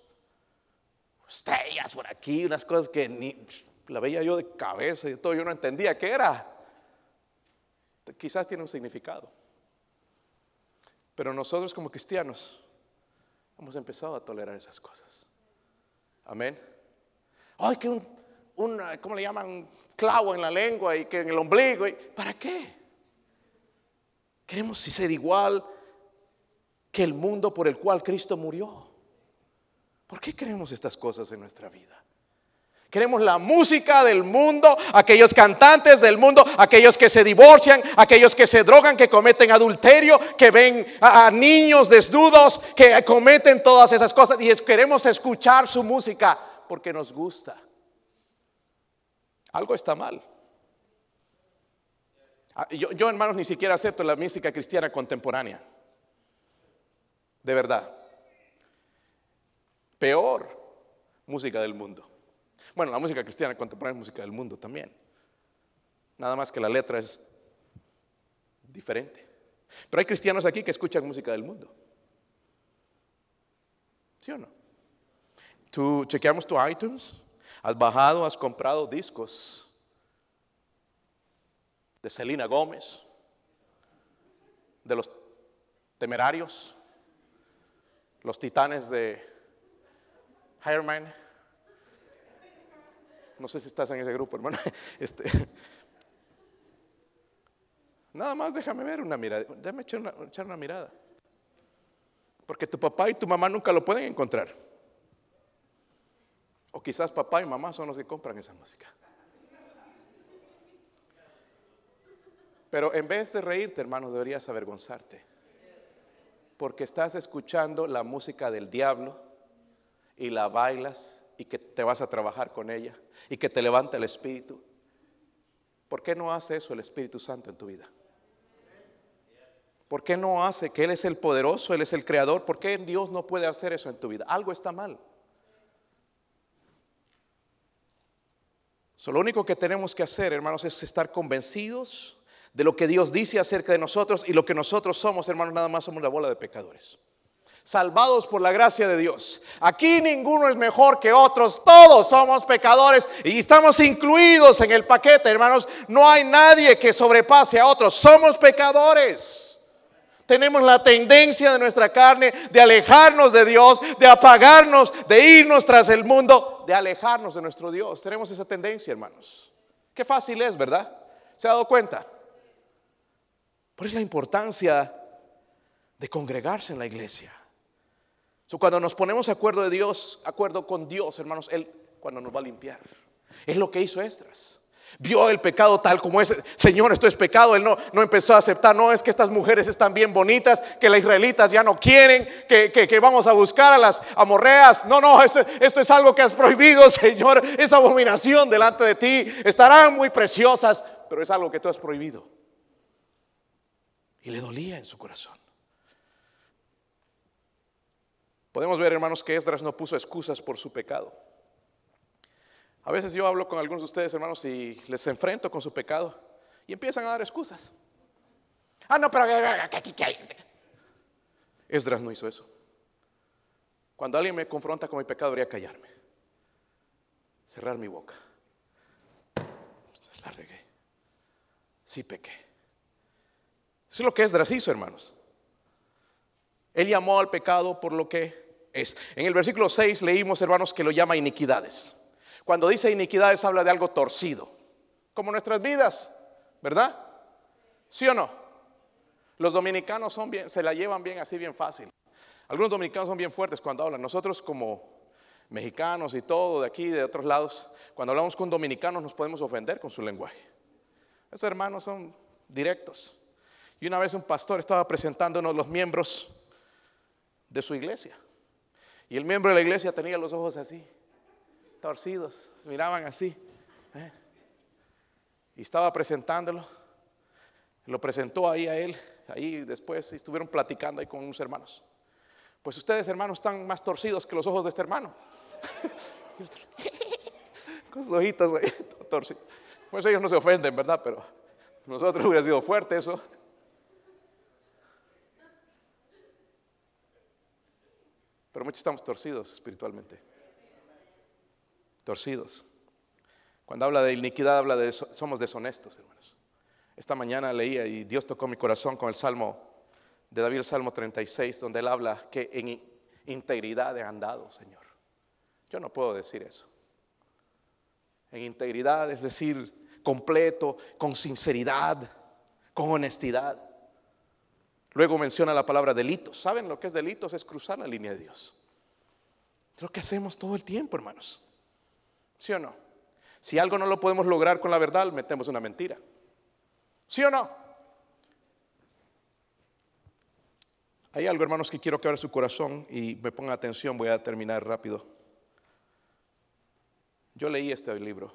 [SPEAKER 1] Estrellas por aquí, unas cosas que ni la veía yo de cabeza y todo. Yo no entendía qué era. Quizás tiene un significado. Pero nosotros como cristianos hemos empezado a tolerar esas cosas. Amén. Ay, que un, ¿cómo le llaman? Clavo en la lengua y que en el ombligo. ¿Para qué? Queremos ser igual que el mundo por el cual Cristo murió. ¿Por qué queremos estas cosas en nuestra vida? Queremos la música del mundo, aquellos cantantes del mundo, aquellos que se divorcian, aquellos que se drogan, que cometen adulterio, que ven a, niños desnudos, que cometen todas esas cosas. Y queremos escuchar su música porque nos gusta. Algo está mal. Ah, yo, hermanos, ni siquiera acepto la música cristiana contemporánea. De verdad. Peor, música del mundo. Bueno, la música cristiana contemporánea es música del mundo también. Nada más que la letra es diferente. Pero hay cristianos aquí que escuchan música del mundo. ¿Sí o no? Tú chequeamos tu iTunes, has bajado, has comprado discos de Selena Gómez, de los temerarios, los titanes de Hireman. No sé si estás en ese grupo, hermano. Este, nada más déjame ver una mirada, déjame echar una mirada. Porque tu papá y tu mamá nunca lo pueden encontrar. O quizás papá y mamá son los que compran esa música. Pero en vez de reírte, hermano, deberías avergonzarte. Porque estás escuchando la música del diablo y la bailas y que te vas a trabajar con ella y que te levanta el espíritu. ¿Por qué no hace eso el Espíritu Santo en tu vida? ¿Por qué no hace que Él es el poderoso, Él es el creador? ¿Por qué Dios no puede hacer eso en tu vida? Algo está mal. lo único que tenemos que hacer, hermanos, es estar convencidos de lo que Dios dice acerca de nosotros y lo que nosotros somos, hermanos, nada más somos la bola de pecadores. Salvados por la gracia de Dios. Aquí ninguno es mejor que otros, todos somos pecadores y estamos incluidos en el paquete, hermanos. No hay nadie que sobrepase a otros, somos pecadores tenemos la tendencia de nuestra carne de alejarnos de Dios, de apagarnos, de irnos tras el mundo, de alejarnos de nuestro Dios. Tenemos esa tendencia, hermanos. Qué fácil es, ¿verdad? ¿Se ha dado cuenta? Por eso la importancia de congregarse en la iglesia. cuando nos ponemos de acuerdo de Dios, acuerdo con Dios, hermanos, Él cuando nos va a limpiar. Es lo que hizo Estras. Vio el pecado tal como es. Señor, esto es pecado. Él no, no empezó a aceptar. No es que estas mujeres están bien bonitas, que las israelitas ya no quieren, que, vamos a buscar a las amorreas. No, no, esto, esto es algo que has prohibido, Señor. Es abominación delante de ti. Estarán muy preciosas, pero es algo que tú has prohibido. Y le dolía en su corazón. Podemos ver, hermanos, que Esdras no puso excusas por su pecado. A veces yo hablo con algunos de ustedes, hermanos, y les enfrento con su pecado y empiezan a dar excusas. Ah, no, pero Esdras no hizo eso. Cuando alguien me confronta con mi pecado, debería callarme, cerrar mi boca. La regué. Sí pequé. Eso es lo que Esdras hizo, hermanos. Él llamó al pecado por lo que es. En el versículo 6 leímos, hermanos, que lo llama iniquidades. Cuando dice iniquidades habla de algo torcido, como nuestras vidas, ¿verdad? ¿Sí o no? Los dominicanos se la llevan bien así, bien fácil. Algunos dominicanos son bien fuertes cuando hablan. Nosotros como mexicanos y todo de aquí de otros lados, cuando hablamos con dominicanos nos podemos ofender con su lenguaje. Esos hermanos son directos. Y una vez un pastor estaba presentándonos los miembros de su iglesia. Y el miembro de la iglesia tenía los ojos así torcidos, miraban así. ¿eh? Y estaba presentándolo. Lo presentó ahí a él. Ahí después estuvieron platicando ahí con unos hermanos. Pues ustedes, hermanos, están más torcidos que los ojos de este hermano. con sus ojitos ahí, torcidos. Pues ellos no se ofenden, ¿verdad? Pero nosotros hubiera sido fuerte eso. Pero muchos estamos torcidos espiritualmente torcidos. Cuando habla de iniquidad, habla de somos deshonestos, hermanos. Esta mañana leía y Dios tocó mi corazón con el Salmo de David, el Salmo 36, donde él habla que en integridad he andado, Señor. Yo no puedo decir eso. En integridad, es decir, completo, con sinceridad, con honestidad. Luego menciona la palabra delitos. ¿Saben lo que es delitos? Es cruzar la línea de Dios. Es lo que hacemos todo el tiempo, hermanos. ¿Sí o no? Si algo no lo podemos lograr con la verdad, metemos una mentira. ¿Sí o no? Hay algo, hermanos, que quiero que abra su corazón y me ponga atención. Voy a terminar rápido. Yo leí este libro.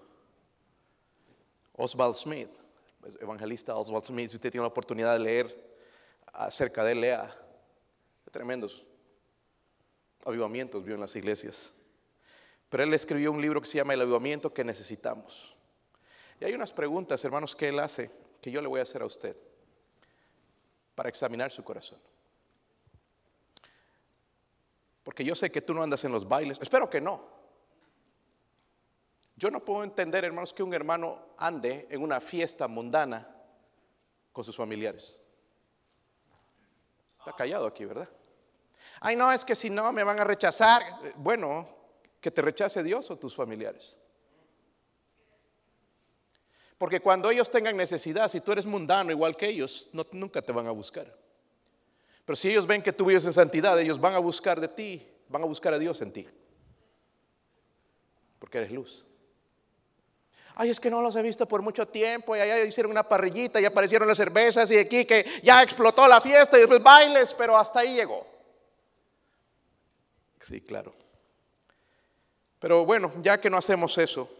[SPEAKER 1] Oswald Smith, evangelista Oswald Smith. Si usted tiene la oportunidad de leer acerca de lea. Tremendos. avivamientos vio en las iglesias. Pero él escribió un libro que se llama El avivamiento que necesitamos. Y hay unas preguntas, hermanos, que él hace que yo le voy a hacer a usted para examinar su corazón. Porque yo sé que tú no andas en los bailes, espero que no. Yo no puedo entender, hermanos, que un hermano ande en una fiesta mundana con sus familiares. Está callado aquí, ¿verdad? Ay, no, es que si no me van a rechazar. Bueno, que te rechace Dios o tus familiares. Porque cuando ellos tengan necesidad, si tú eres mundano igual que ellos, nunca te van a buscar. Pero si ellos ven que tú vives en santidad, ellos van a buscar de ti, van a buscar a Dios en ti. Porque eres luz. Ay, es que no los he visto por mucho tiempo y allá hicieron una parrillita y aparecieron las cervezas y aquí que ya explotó la fiesta y después bailes, pero hasta ahí llegó. Sí, claro. Pero bueno, ya que no hacemos eso,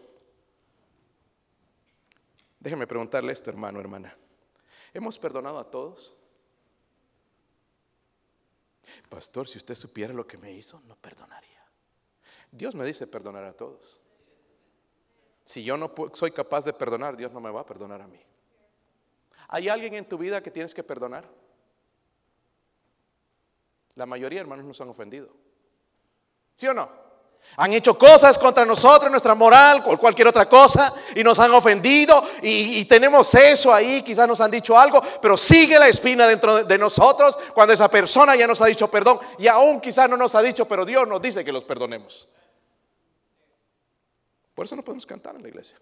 [SPEAKER 1] déjeme preguntarle esto, hermano, hermana. ¿Hemos perdonado a todos? Pastor, si usted supiera lo que me hizo, no perdonaría. Dios me dice perdonar a todos. Si yo no soy capaz de perdonar, Dios no me va a perdonar a mí. ¿Hay alguien en tu vida que tienes que perdonar? La mayoría, hermanos, nos han ofendido. ¿Sí o no? Han hecho cosas contra nosotros, nuestra moral, o cualquier otra cosa, y nos han ofendido, y, y, tenemos eso ahí, quizás nos han dicho algo, pero sigue la espina dentro de nosotros cuando esa persona ya nos ha dicho perdón, y aún quizás no nos ha dicho, pero Dios nos dice que los perdonemos. Por eso no podemos cantar en la iglesia.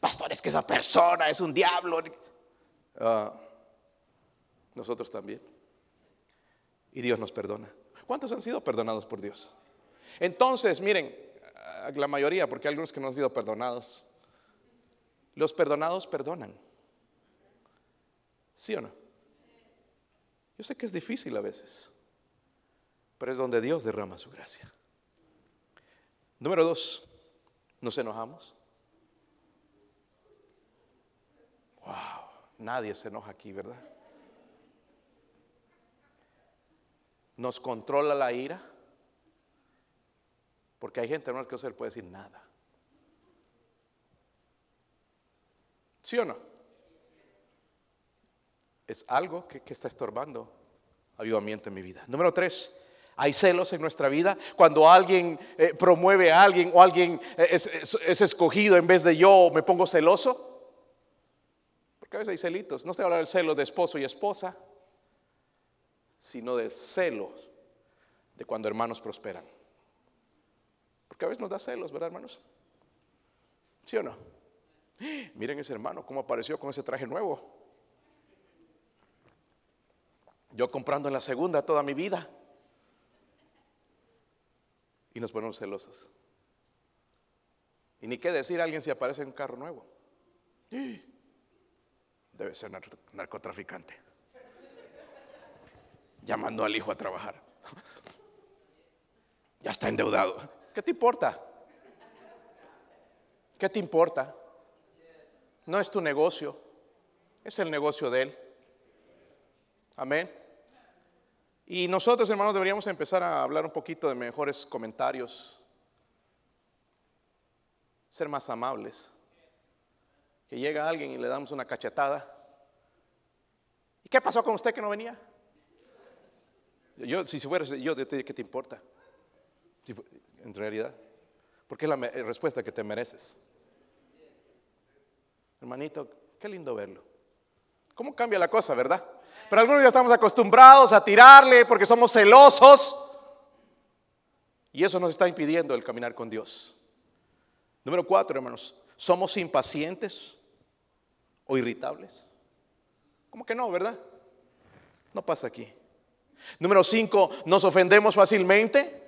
[SPEAKER 1] Pastor, es que esa persona es un diablo. Ah, nosotros también. Y Dios nos perdona. ¿Cuántos han sido perdonados por Dios? Entonces, miren, la mayoría, porque hay algunos que no han sido perdonados. Los perdonados perdonan. ¿Sí o no? Yo sé que es difícil a veces, pero es donde Dios derrama su gracia. Número dos, ¿nos enojamos? Wow, nadie se enoja aquí, ¿verdad? ¿Nos controla la ira? Porque hay gente, hermano, que no se le puede decir nada. ¿Sí o no? Es algo que, está estorbando avivamiento en mi vida. Número tres, hay celos en nuestra vida. Cuando alguien eh, promueve a alguien o alguien eh, es, escogido en vez de yo, me pongo celoso. Porque a veces hay celitos. No estoy hablando del celo de esposo y esposa, sino del celo de cuando hermanos prosperan. Porque a veces nos da celos, ¿verdad, hermanos? ¿Sí o no? Miren ese hermano, cómo apareció con ese traje nuevo. Yo comprando en la segunda toda mi vida y nos ponemos celosos. Y ni qué decir a alguien si aparece un carro nuevo. Debe ser narcotraficante. Llamando al hijo a trabajar. Ya está endeudado. ¿Qué te importa? ¿Qué te importa? No es tu negocio. Es el negocio de él. Amén. Y nosotros, hermanos, deberíamos empezar a hablar un poquito de mejores comentarios, ser más amables. Que llega alguien y le damos una cachetada. ¿Y qué pasó con usted que no venía? Yo, si fuera yo, te ¿qué te importa? en realidad, porque es la respuesta que te mereces. Hermanito, qué lindo verlo. ¿Cómo cambia la cosa, verdad? Pero algunos ya estamos acostumbrados a tirarle porque somos celosos. Y eso nos está impidiendo el caminar con Dios. Número cuatro, hermanos, ¿somos impacientes o irritables? ¿Cómo que no, verdad? No pasa aquí. Número cinco, ¿nos ofendemos fácilmente?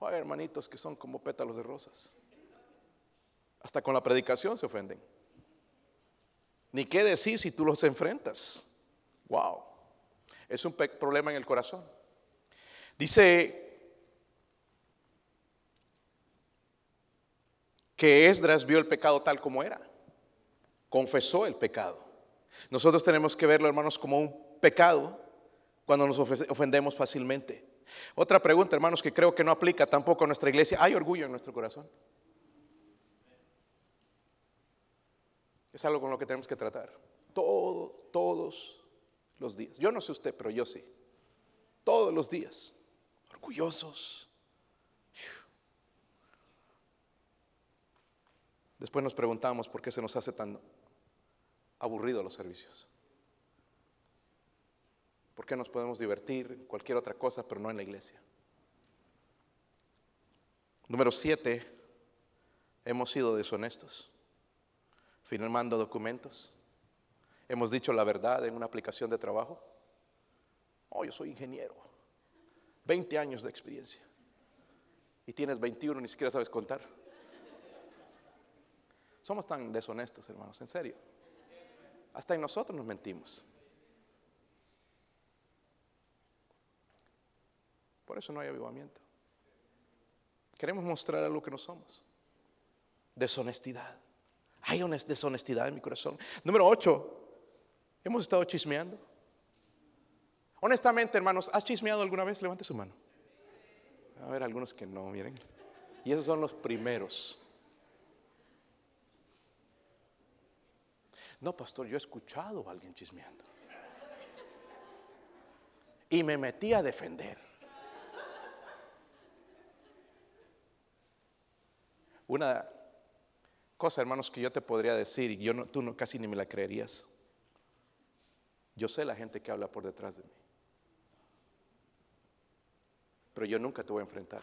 [SPEAKER 1] Hay hermanitos que son como pétalos de rosas. Hasta con la predicación se ofenden. Ni qué decir si tú los enfrentas. Wow. Es un problema en el corazón. Dice que Esdras vio el pecado tal como era. Confesó el pecado. Nosotros tenemos que verlo, hermanos, como un pecado cuando nos ofendemos fácilmente. Otra pregunta, hermanos, que creo que no aplica tampoco a nuestra iglesia. ¿Hay orgullo en nuestro corazón? Es algo con lo que tenemos que tratar. Todo, todos los días. Yo no sé usted, pero yo sí. Todos los días. Orgullosos. Después nos preguntamos por qué se nos hace tan aburrido los servicios. ¿Por qué nos podemos divertir en cualquier otra cosa, pero no en la iglesia? Número siete, hemos sido deshonestos, firmando documentos. Hemos dicho la verdad en una aplicación de trabajo. Oh, yo soy ingeniero, 20 años de experiencia. Y tienes 21, ni siquiera sabes contar. Somos tan deshonestos, hermanos, en serio. Hasta en nosotros nos mentimos. Por eso no hay avivamiento. Queremos mostrar algo que no somos. Deshonestidad. Hay una deshonestidad en mi corazón. Número 8. Hemos estado chismeando. Honestamente, hermanos, ¿has chismeado alguna vez? Levante su mano. A ver, algunos que no, miren. Y esos son los primeros. No, pastor, yo he escuchado a alguien chismeando. Y me metí a defender. Una cosa, hermanos, que yo te podría decir, y yo no, tú no, casi ni me la creerías. Yo sé la gente que habla por detrás de mí. Pero yo nunca te voy a enfrentar.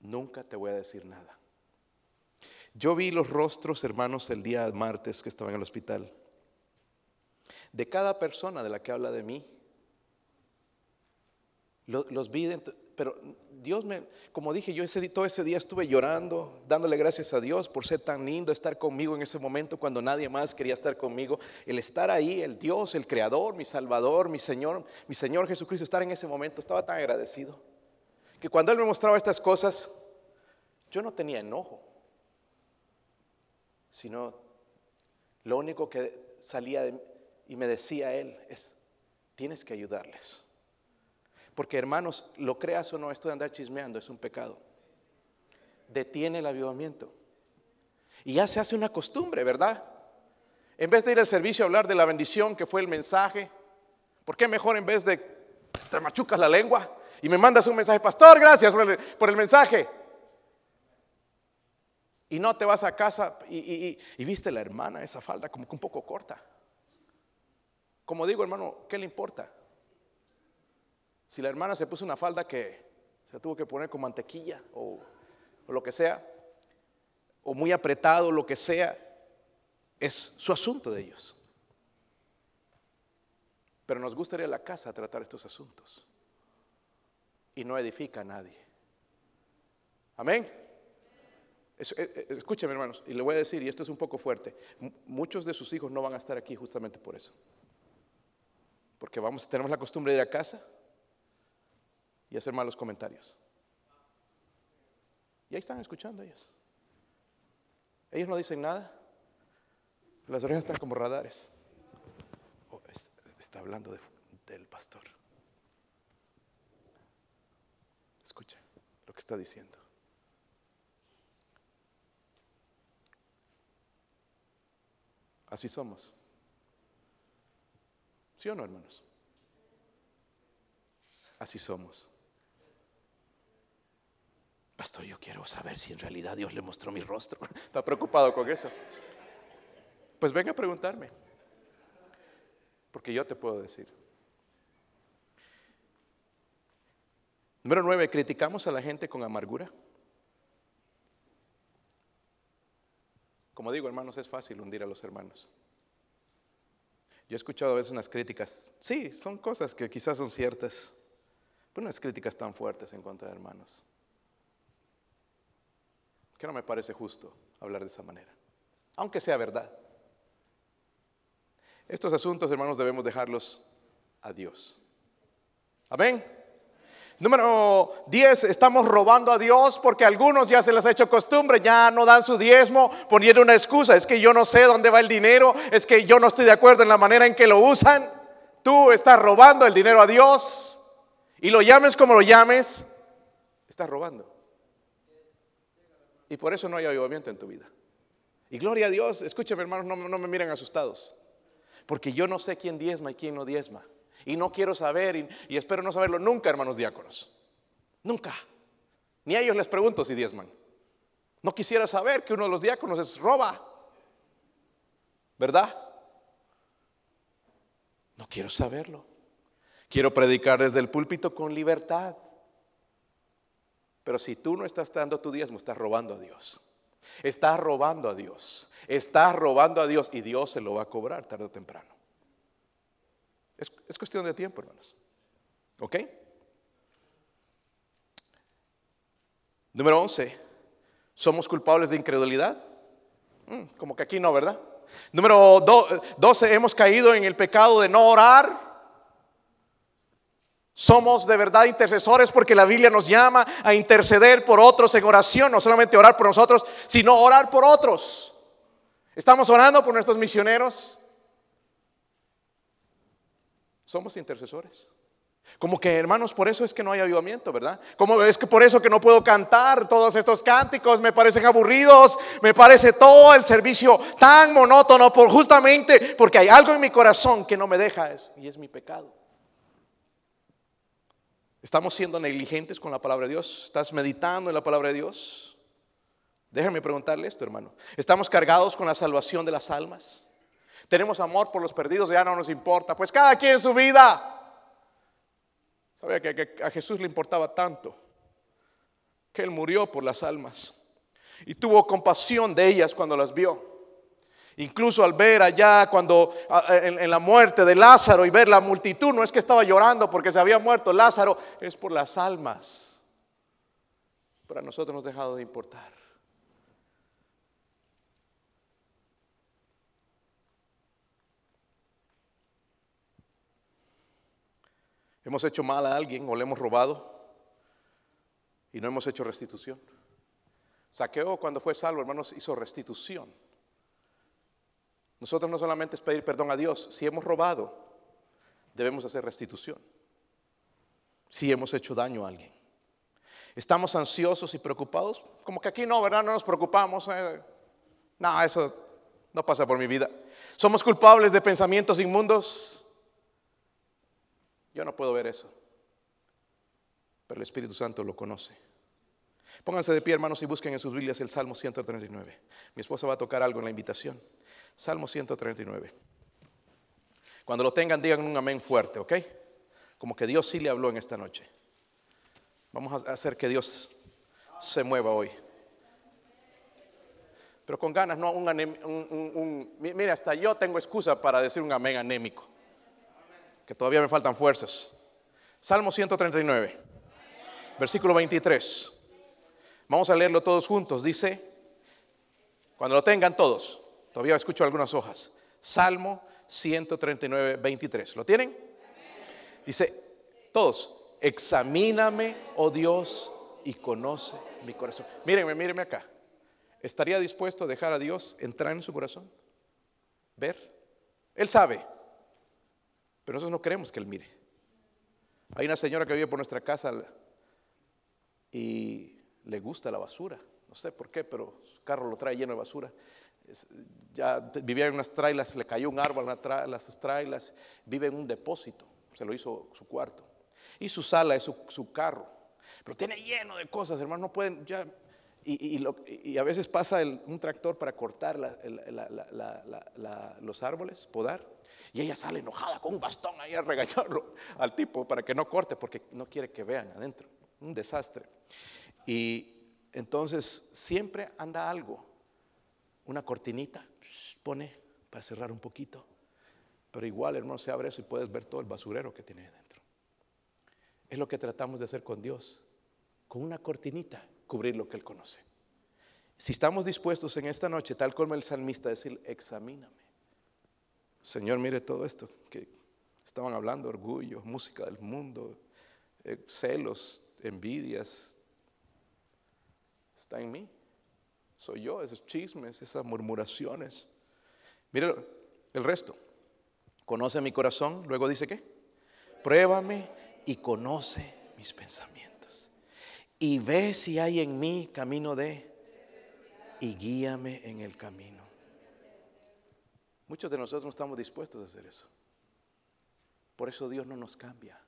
[SPEAKER 1] Nunca te voy a decir nada. Yo vi los rostros, hermanos, el día martes que estaba en el hospital. De cada persona de la que habla de mí. Los, vi, pero Dios me, como dije, yo ese, todo ese día estuve llorando, dándole gracias a Dios por ser tan lindo, estar conmigo en ese momento cuando nadie más quería estar conmigo. El estar ahí, el Dios, el Creador, mi Salvador, mi Señor, mi Señor Jesucristo, estar en ese momento, estaba tan agradecido. Que cuando Él me mostraba estas cosas, yo no tenía enojo sino lo único que salía y me decía él es, tienes que ayudarles. Porque hermanos, lo creas o no, esto de andar chismeando es un pecado. Detiene el avivamiento. Y ya se hace una costumbre, ¿verdad? En vez de ir al servicio a hablar de la bendición que fue el mensaje, ¿por qué mejor en vez de te machucas la lengua y me mandas un mensaje, pastor, gracias por el mensaje? y no te vas a casa y, viste la hermana esa falda como que un poco corta. Como digo, hermano, ¿qué le importa? Si la hermana se puso una falda que se tuvo que poner con mantequilla o, lo que sea, o muy apretado, lo que sea, es su asunto de ellos. Pero nos gustaría la casa tratar estos asuntos y no edifica a nadie. Amén. Escúcheme hermanos, y le voy a decir, y esto es un poco fuerte, muchos de sus hijos no van a estar aquí justamente por eso. Porque vamos, tenemos la costumbre de ir a casa y hacer malos comentarios. Y ahí están escuchando ellos. Ellos no dicen nada. Las orejas están como radares. Oh, está hablando del pastor. Escucha lo que está diciendo. Así somos. ¿Sí o no, hermanos? Así somos. Pastor, yo quiero saber si en realidad Dios le mostró mi rostro. Está preocupado con eso. Pues venga a preguntarme. Porque yo te puedo decir. Número nueve, criticamos a la gente con amargura. Como digo, hermanos, es fácil hundir a los hermanos. Yo he escuchado a veces unas críticas, sí, son cosas que quizás son ciertas, pero unas críticas tan fuertes en contra de hermanos, que no me parece justo hablar de esa manera, aunque sea verdad. Estos asuntos, hermanos, debemos dejarlos a Dios. Amén. Número 10, estamos robando a Dios porque algunos ya se les ha hecho costumbre, ya no dan su diezmo poniendo una excusa, es que yo no sé dónde va el dinero, es que yo no estoy de acuerdo en la manera en que lo usan. Tú estás robando el dinero a Dios. Y lo llames como lo llames, estás robando. Y por eso no hay avivamiento en tu vida. Y gloria a Dios, escúchame hermanos, no, me miren asustados. Porque yo no sé quién diezma y quién no diezma. Y no quiero saber y, espero no saberlo nunca, hermanos diáconos. Nunca. Ni a ellos les pregunto si diezman. No quisiera saber que uno de los diáconos es roba. ¿Verdad? No quiero saberlo. Quiero predicar desde el púlpito con libertad. Pero si tú no estás dando tu diezmo, estás robando a Dios. Estás robando a Dios. Estás robando a Dios y Dios se lo va a cobrar tarde o temprano. Es, cuestión de tiempo, hermanos. ¿Ok? Número 11. ¿Somos culpables de incredulidad? Mm, como que aquí no, ¿verdad? Número 12. Hemos caído en el pecado de no orar. Somos de verdad intercesores porque la Biblia nos llama a interceder por otros en oración, no solamente orar por nosotros, sino orar por otros. Estamos orando por nuestros misioneros, somos intercesores. Como que hermanos, por eso es que no hay avivamiento, ¿verdad? Como es que por eso que no puedo cantar todos estos cánticos, me parecen aburridos, me parece todo el servicio tan monótono, por justamente porque hay algo en mi corazón que no me deja eso, y es mi pecado. ¿Estamos siendo negligentes con la palabra de Dios? ¿Estás meditando en la palabra de Dios? Déjame preguntarle esto, hermano. ¿Estamos cargados con la salvación de las almas? tenemos amor por los perdidos, ya no nos importa. Pues cada quien su vida. Sabía que, a Jesús le importaba tanto que Él murió por las almas y tuvo compasión de ellas cuando las vio. Incluso al ver allá cuando en, la muerte de Lázaro y ver la multitud, no es que estaba llorando porque se había muerto Lázaro, es por las almas. Pero a nosotros nos ha dejado de importar. Hemos hecho mal a alguien o le hemos robado y no hemos hecho restitución. Saqueo cuando fue salvo, hermanos, hizo restitución. Nosotros no solamente es pedir perdón a Dios, si hemos robado, debemos hacer restitución. Si hemos hecho daño a alguien. Estamos ansiosos y preocupados, como que aquí no, ¿verdad? No nos preocupamos. Eh. No, eso no pasa por mi vida. Somos culpables de pensamientos inmundos. Yo no puedo ver eso, pero el Espíritu Santo lo conoce. Pónganse de pie, hermanos, y busquen en sus Biblias el Salmo 139. Mi esposa va a tocar algo en la invitación. Salmo 139. Cuando lo tengan, digan un amén fuerte, ¿ok? Como que Dios sí le habló en esta noche. Vamos a hacer que Dios se mueva hoy. Pero con ganas, no un, un, Mira, hasta yo tengo excusa para decir un amén anémico que todavía me faltan fuerzas. Salmo 139, versículo 23. Vamos a leerlo todos juntos. Dice, cuando lo tengan todos, todavía escucho algunas hojas. Salmo 139, 23. ¿Lo tienen? Dice, todos, examíname, oh Dios, y conoce mi corazón. Mírenme, mírenme acá. ¿Estaría dispuesto a dejar a Dios entrar en su corazón? ¿Ver? Él sabe. Pero nosotros no queremos que Él mire. Hay una señora que vive por nuestra casa y le gusta la basura. No sé por qué, pero su carro lo trae lleno de basura. Ya vivía en unas trailas, le cayó un árbol en las trailas, vive en un depósito, se lo hizo su cuarto. Y su sala es su, carro. Pero tiene lleno de cosas, hermano, no pueden, ya, y, a veces pasa un tractor para cortar los árboles, podar. Y ella sale enojada con un bastón ahí a regañarlo al tipo para que no corte porque no quiere que vean adentro. Un desastre. Y entonces siempre anda algo. Una cortinita pone para cerrar un poquito. Pero igual, hermano, se abre eso y puedes ver todo el basurero que tiene adentro. Es lo que tratamos de hacer con Dios. Con una cortinita cubrir lo que Él conoce. Si estamos dispuestos en esta noche, tal como el salmista, decir, examíname. Señor, mire todo esto que estaban hablando, orgullo, música del mundo, eh, celos, envidias. Está en mí. Soy yo, esos chismes, esas murmuraciones. Mire el resto. Conoce mi corazón, luego dice qué. Pruébame y conoce mis pensamientos. Y ve si hay en mí camino de y guíame en el camino. Muchos de nosotros no estamos dispuestos a hacer eso. Por eso Dios no nos cambia.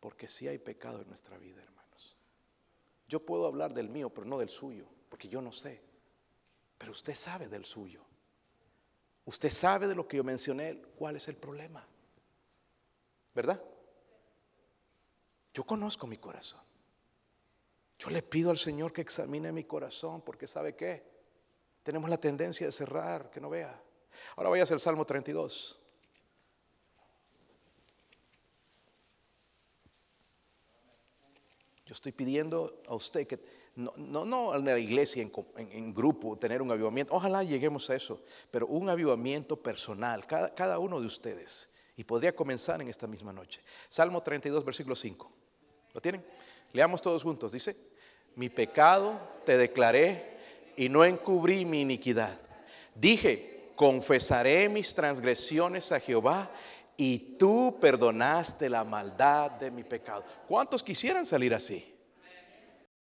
[SPEAKER 1] Porque si hay pecado en nuestra vida, hermanos. Yo puedo hablar del mío, pero no del suyo, porque yo no sé. Pero usted sabe del suyo. Usted sabe de lo que yo mencioné, cuál es el problema. ¿Verdad? Yo conozco mi corazón. Yo le pido al Señor que examine mi corazón, porque ¿sabe qué? Tenemos la tendencia de cerrar, que no vea. Ahora vayas al Salmo 32. Yo estoy pidiendo a usted que, no, no, no en la iglesia, en, grupo, tener un avivamiento. Ojalá lleguemos a eso, pero un avivamiento personal, cada, cada uno de ustedes. Y podría comenzar en esta misma noche. Salmo 32, versículo 5. ¿Lo tienen? Leamos todos juntos. Dice, mi pecado te declaré y no encubrí mi iniquidad. Dije, confesaré mis transgresiones a Jehová y tú perdonaste la maldad de mi pecado. ¿Cuántos quisieran salir así?